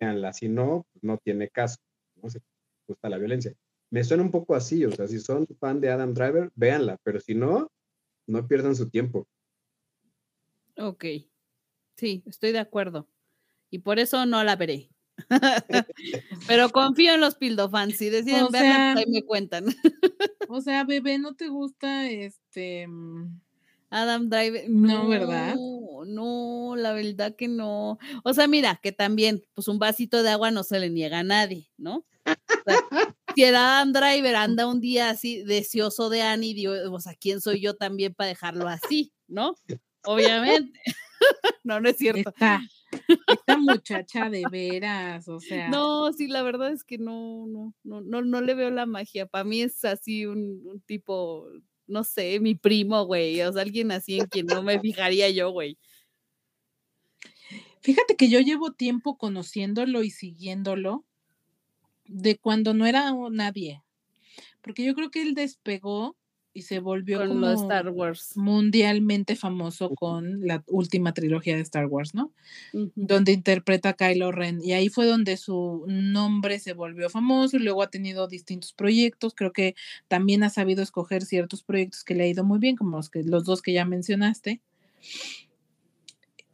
véanla. Si no, pues no tiene caso, ¿no? Si les gusta la violencia. Me suena un poco así, o sea, si son fan de Adam Driver, véanla, pero si no, no pierdan su tiempo. ok. Sí, estoy de acuerdo. Y por eso no la veré. [LAUGHS] Pero confío en los pildofans. Si deciden O verla, sea, ahí me cuentan. [LAUGHS] O sea, bebé, ¿no te gusta este Adam Driver. No, ¿verdad? No, la verdad que no. O sea, mira, que también, pues un vasito de agua no se le niega a nadie, ¿no? O sea, si el Adam Driver anda un día así deseoso de Annie, digo, o sea, ¿quién soy yo también para dejarlo así, no? Obviamente. [LAUGHS] no, no es cierto. Esta muchacha de veras? O sea, No, sí, la verdad es que no, no, no, no, no le veo la magia. Para mí es así un, un tipo, no sé, mi primo, güey. O sea, alguien así en quien no me fijaría yo, güey. fíjate que yo llevo tiempo conociéndolo y siguiéndolo de cuando no era nadie. Porque yo creo que él despegó y se volvió Con como Star Wars. mundialmente famoso con la última trilogía de Star Wars, ¿no? Donde interpreta a Kylo Ren. Y ahí fue donde su nombre se volvió famoso y luego ha tenido distintos proyectos. Creo que también ha sabido escoger ciertos proyectos que le ha ido muy bien, como los, que, los dos que ya mencionaste.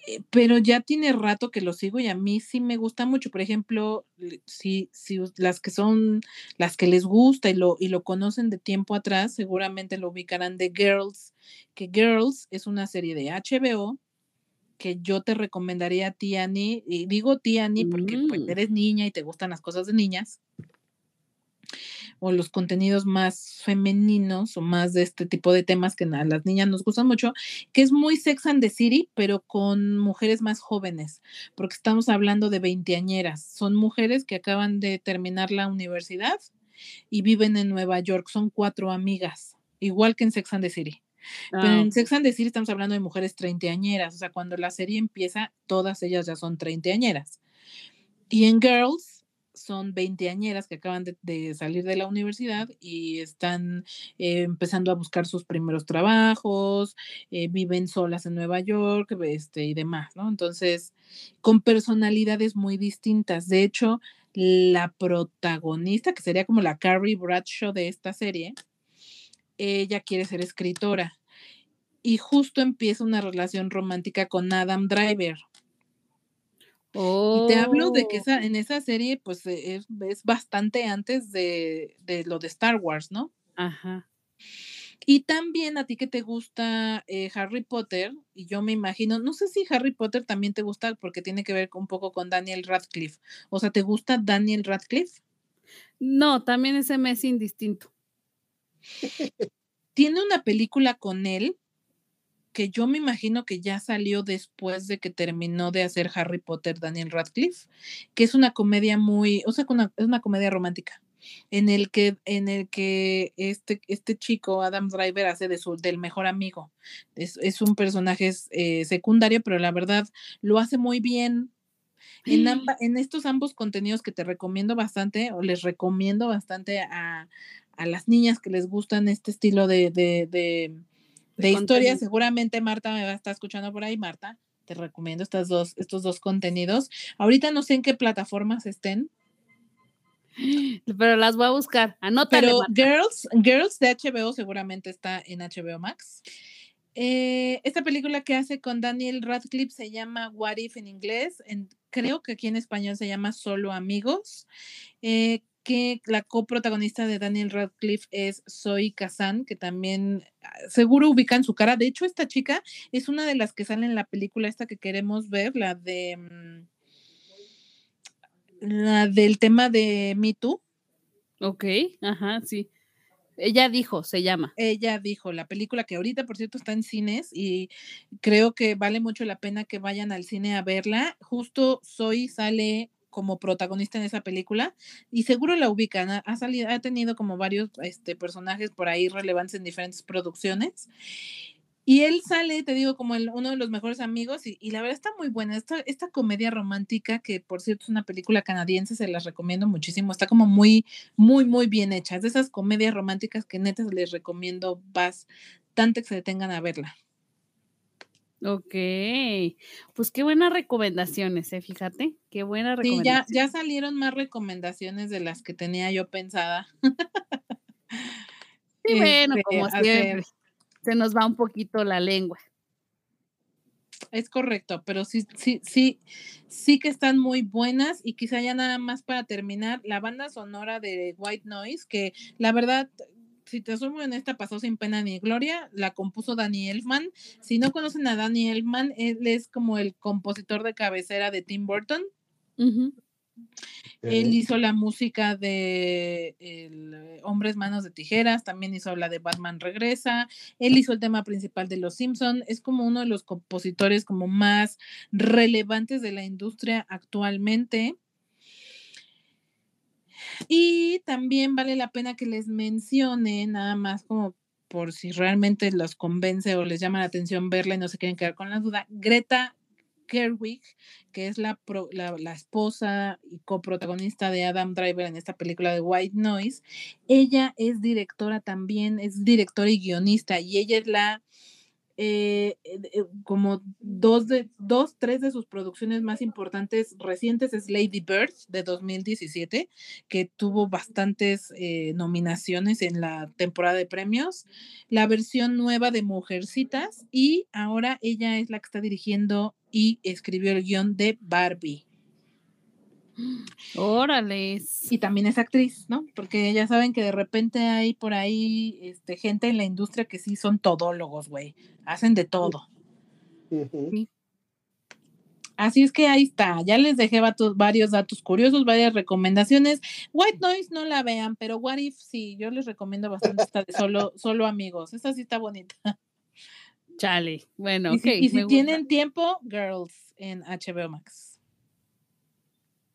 Eh, Pero ya tiene rato que lo sigo y a mí sí me gusta mucho. Por ejemplo, si, si las que son, las que les gusta y lo, y lo conocen de tiempo atrás, seguramente lo ubicarán de Girls, que Girls es una serie de HBO que yo te recomendaría a ti, Annie, y digo ti, Annie, porque pues, Mm. eres niña y te gustan las cosas de niñas, o los contenidos más femeninos o más de este tipo de temas que a las niñas nos gustan mucho, que es muy Sex and the City, pero con mujeres más jóvenes, porque estamos hablando de veinteañeras. Son mujeres que acaban de terminar la universidad y viven en Nueva York. Son cuatro amigas, igual que en Sex and the City. Pero Ah, en Sex and the City estamos hablando de mujeres treintañeras, o sea, cuando la serie empieza, todas ellas ya son treintañeras. Y en Girls son veinteañeras que acaban de, salir de la universidad y están eh, empezando a buscar sus primeros trabajos, eh, viven solas en Nueva York este, y demás, ¿no? Entonces, con personalidades muy distintas. De hecho, la protagonista, que sería como la Carrie Bradshaw de esta serie, ella quiere ser escritora y justo empieza una relación romántica con Adam Driver. Y te hablo de que oh, esa, en esa serie, pues eh, es, es bastante antes de, de lo de Star Wars, ¿no? Ajá. Y también a ti que te gusta eh, Harry Potter, y yo me imagino, no sé si Harry Potter también te gusta porque tiene que ver un poco con Daniel Radcliffe. O sea, ¿te gusta Daniel Radcliffe? No, también ese mes indistinto. Tiene una película con él que yo me imagino que ya salió después de que terminó de hacer Harry Potter Daniel Radcliffe, que es una comedia muy, o sea, una- es una comedia romántica. en el que, en el que este, este chico, Adam Driver, hace de su, del mejor amigo. Es, es un personaje eh, secundario, pero la verdad lo hace muy bien. En, amba- en estos ambos contenidos que te recomiendo bastante, o les recomiendo bastante a, a las niñas que les gustan este estilo de, de, de, de historia, seguramente Marta me va a estar escuchando por ahí, Marta. Te recomiendo estas dos, estos dos contenidos. Ahorita no sé en qué plataformas estén, Pero las voy a buscar. Anótale, pero Marta. Girls, Girls de HBO seguramente está en HBO Max. Eh, esta película que hace con Daniel Radcliffe se llama What If en inglés. en- creo que aquí en español se llama Solo Amigos. eh, que la coprotagonista de Daniel Radcliffe es Zoe Kazan, que también ah, seguro ubican su cara. De hecho, esta chica es una de las que sale en la película esta que queremos ver, la de mm, la del tema de Me Too. Ok, ajá, sí. Ella dijo, se llama. ella dijo, la película que ahorita, por cierto, está en cines y creo que vale mucho la pena que vayan al cine a verla. Justo Zoe sale como protagonista en esa película y seguro la ubican. Ha, salido, ha tenido como varios este, personajes por ahí relevantes en diferentes producciones. Y él sale, te digo, como el- uno de los mejores amigos y, la verdad está muy buena. Esta, esta comedia romántica, que por cierto es una película canadiense, se las recomiendo muchísimo. Está como muy, muy, muy bien hecha. Es de esas comedias románticas que neta les recomiendo bastante que se detengan a verla. Ok. Pues qué buenas recomendaciones, ¿eh? Fíjate. Qué buena Sí, ya, ya salieron más recomendaciones de las que tenía yo pensada. Sí, bueno, este, como siempre. Se nos va un poquito la lengua. Es correcto, pero sí, sí, sí, sí que están muy buenas y quizá ya nada más para terminar, la banda sonora de White Noise, que la verdad, si te soy muy honesta, pasó sin pena ni gloria, la compuso Danny Elfman. Si no conocen a Danny Elfman, él es como el compositor de cabecera de Tim Burton. Él hizo la música de el, Hombres Manos de Tijeras, también hizo la de Batman Regresa, él hizo el tema principal de Los Simpson, es como uno de los compositores como más relevantes de la industria actualmente. Y también vale la pena que les mencione, nada más como por si realmente los convence o les llama la atención verla y no se quieren quedar con la duda, Greta Gerwig, que es la, pro- la, la esposa y coprotagonista de Adam Driver en esta película de White Noise, ella es directora también, es directora y guionista, y ella es la, eh, eh, eh, como dos, de, dos, tres de sus producciones más importantes recientes es Lady Bird de 2017, que tuvo bastantes nominaciones en la temporada de premios, la versión nueva de Mujercitas, y ahora ella es la que está dirigiendo y escribió el guion de Barbie. Órale. Y también es actriz, ¿no? Porque ya saben que de repente hay por ahí este, gente en la industria que sí son todólogos, güey. Hacen de todo. Así es que ahí está. Ya les dejé vatos- varios datos curiosos, varias recomendaciones. White Noise no la vean, pero What If sí, yo les recomiendo bastante esta de solo, [LAUGHS] solo amigos. Esta sí está bonita. Chale. Bueno, y ok. si, y si gusta. tienen tiempo, Girls en HBO Max.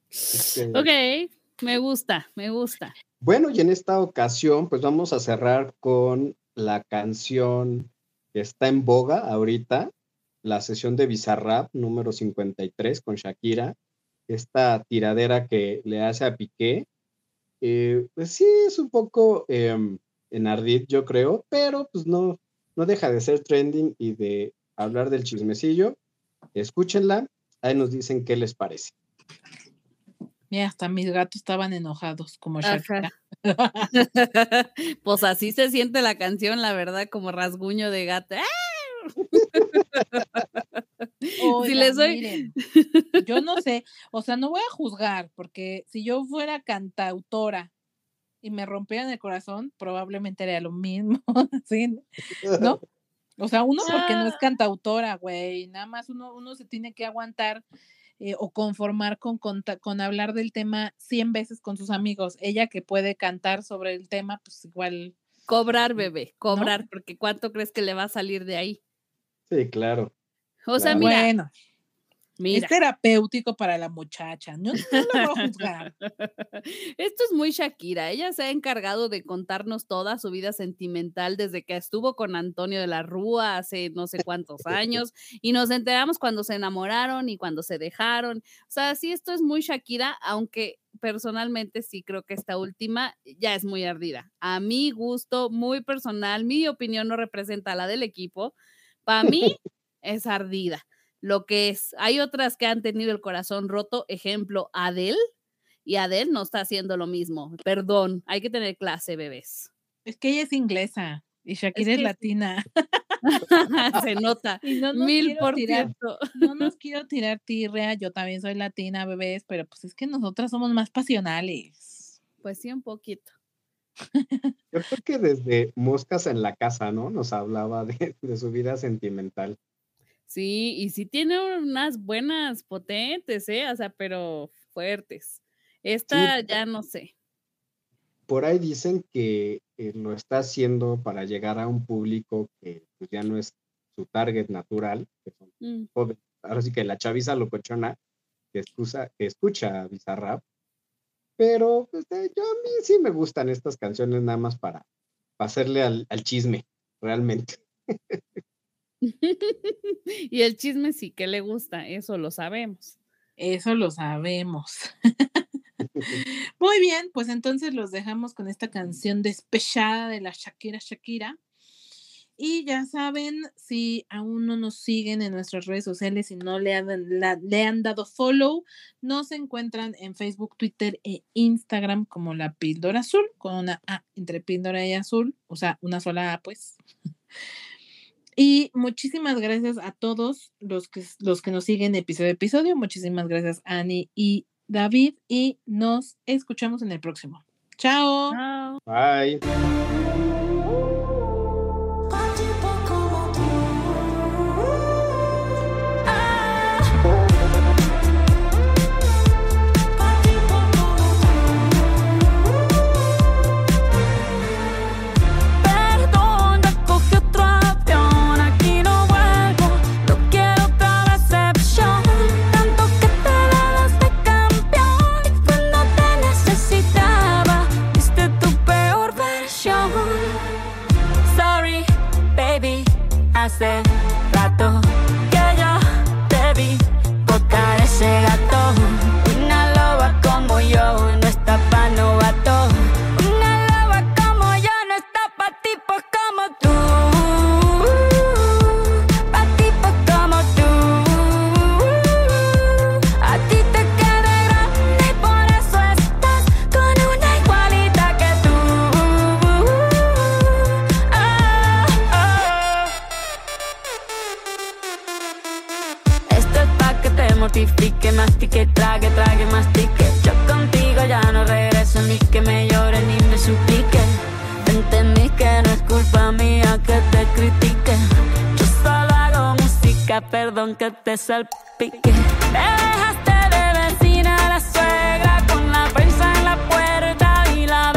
Este, Ok, me gusta, me gusta. Bueno, y en esta ocasión, pues vamos a cerrar con la canción que está en boga ahorita, la sesión de Bizarrap número 53 con Shakira, esta tiradera que le hace a Piqué. Eh, pues sí, es un poco em, enardid, yo creo, pero pues no, no deja de ser trending y de hablar del chismecillo. Escúchenla, ahí nos dicen qué les parece. Mira, hasta mis gatos estaban enojados, como Shakira. [LAUGHS] Pues así se siente la canción, la verdad, como rasguño de gato. ¡Ah! [LAUGHS] Si les doy- miren, [LAUGHS] yo no sé, o sea, no voy a juzgar, porque si yo fuera cantautora y me rompieran el corazón, probablemente haría lo mismo, ¿sí? ¿no? O sea, uno porque no es Ah. cantautora, güey, nada más uno, uno se tiene que aguantar eh, o conformar con, conta- con hablar del tema 100 veces con sus amigos. Ella que puede cantar sobre el tema, pues igual, Cobrar, bebé, cobrar, porque ¿cuánto crees que le va a salir de ahí? Sí, claro. O sea, Claro. mira, bueno, Mira. Es terapéutico para la muchacha. No, no lo voy a juzgar. Esto es muy Shakira. Ella se ha encargado de contarnos toda su vida sentimental desde que estuvo con Antonio de la Rúa hace no sé cuántos años y nos enteramos cuando se enamoraron y cuando se dejaron. O sea, sí, esto es muy Shakira, aunque personalmente sí creo que esta última ya es muy ardida. A mi gusto, muy personal, mi opinión no representa la del equipo. Para mí [LAUGHS] es ardida lo que es. Hay otras que han tenido el corazón roto, ejemplo, Adele, y Adele no está haciendo lo mismo. Perdón, hay que tener clase, bebés. Es que ella es inglesa y Shakira es, que- latina. [LAUGHS] Se nota. [LAUGHS] No Mil por tirar- ciento. No nos [LAUGHS] quiero tirar tirrea, yo también soy latina, bebés, pero pues es que nosotras somos más pasionales. Pues sí, un poquito. Yo creo que desde Moscas en la casa, ¿no? Nos hablaba de, de su vida sentimental. Sí, y sí tiene unas buenas potentes, ¿eh? O sea, pero fuertes. Esta ya no sé. Por ahí dicen que eh, lo está haciendo para llegar a un público que pues, ya no es su target natural, que son Mm, jóvenes. Ahora sí que la chaviza locochona que, escucha, que escucha Bizarrap. Pero pues, eh, yo a mí sí me gustan estas canciones nada más para, para hacerle al, al chisme, realmente. [LAUGHS] [LAUGHS] y el chisme sí que le gusta, eso lo sabemos. Eso lo sabemos. [LAUGHS] [LAUGHS] Muy bien, pues entonces los dejamos con esta canción despechada de la Shakira Shakira. Y ya saben, si aún no nos siguen en nuestras redes sociales y no le han, la- le han dado follow, nos encuentran en Facebook, Twitter e Instagram como la píldora azul, con una A entre píldora y azul, o sea, una sola A, pues. Y muchísimas gracias a todos los que, los que nos siguen episodio a episodio. Muchísimas gracias, Ani y David. Y nos escuchamos en el próximo. Chao. Chao. Bye. Mastique, trague, trague, mastique. Yo contigo ya no regreso ni que me llore ni me suplique. Entendí que no es culpa mía que te critique. Yo solo hago música, perdón que te salpique. Me dejaste de vecina la suegra con la prensa en la puerta y la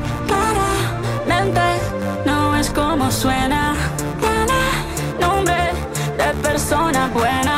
suena, buena, nombre de persona buena.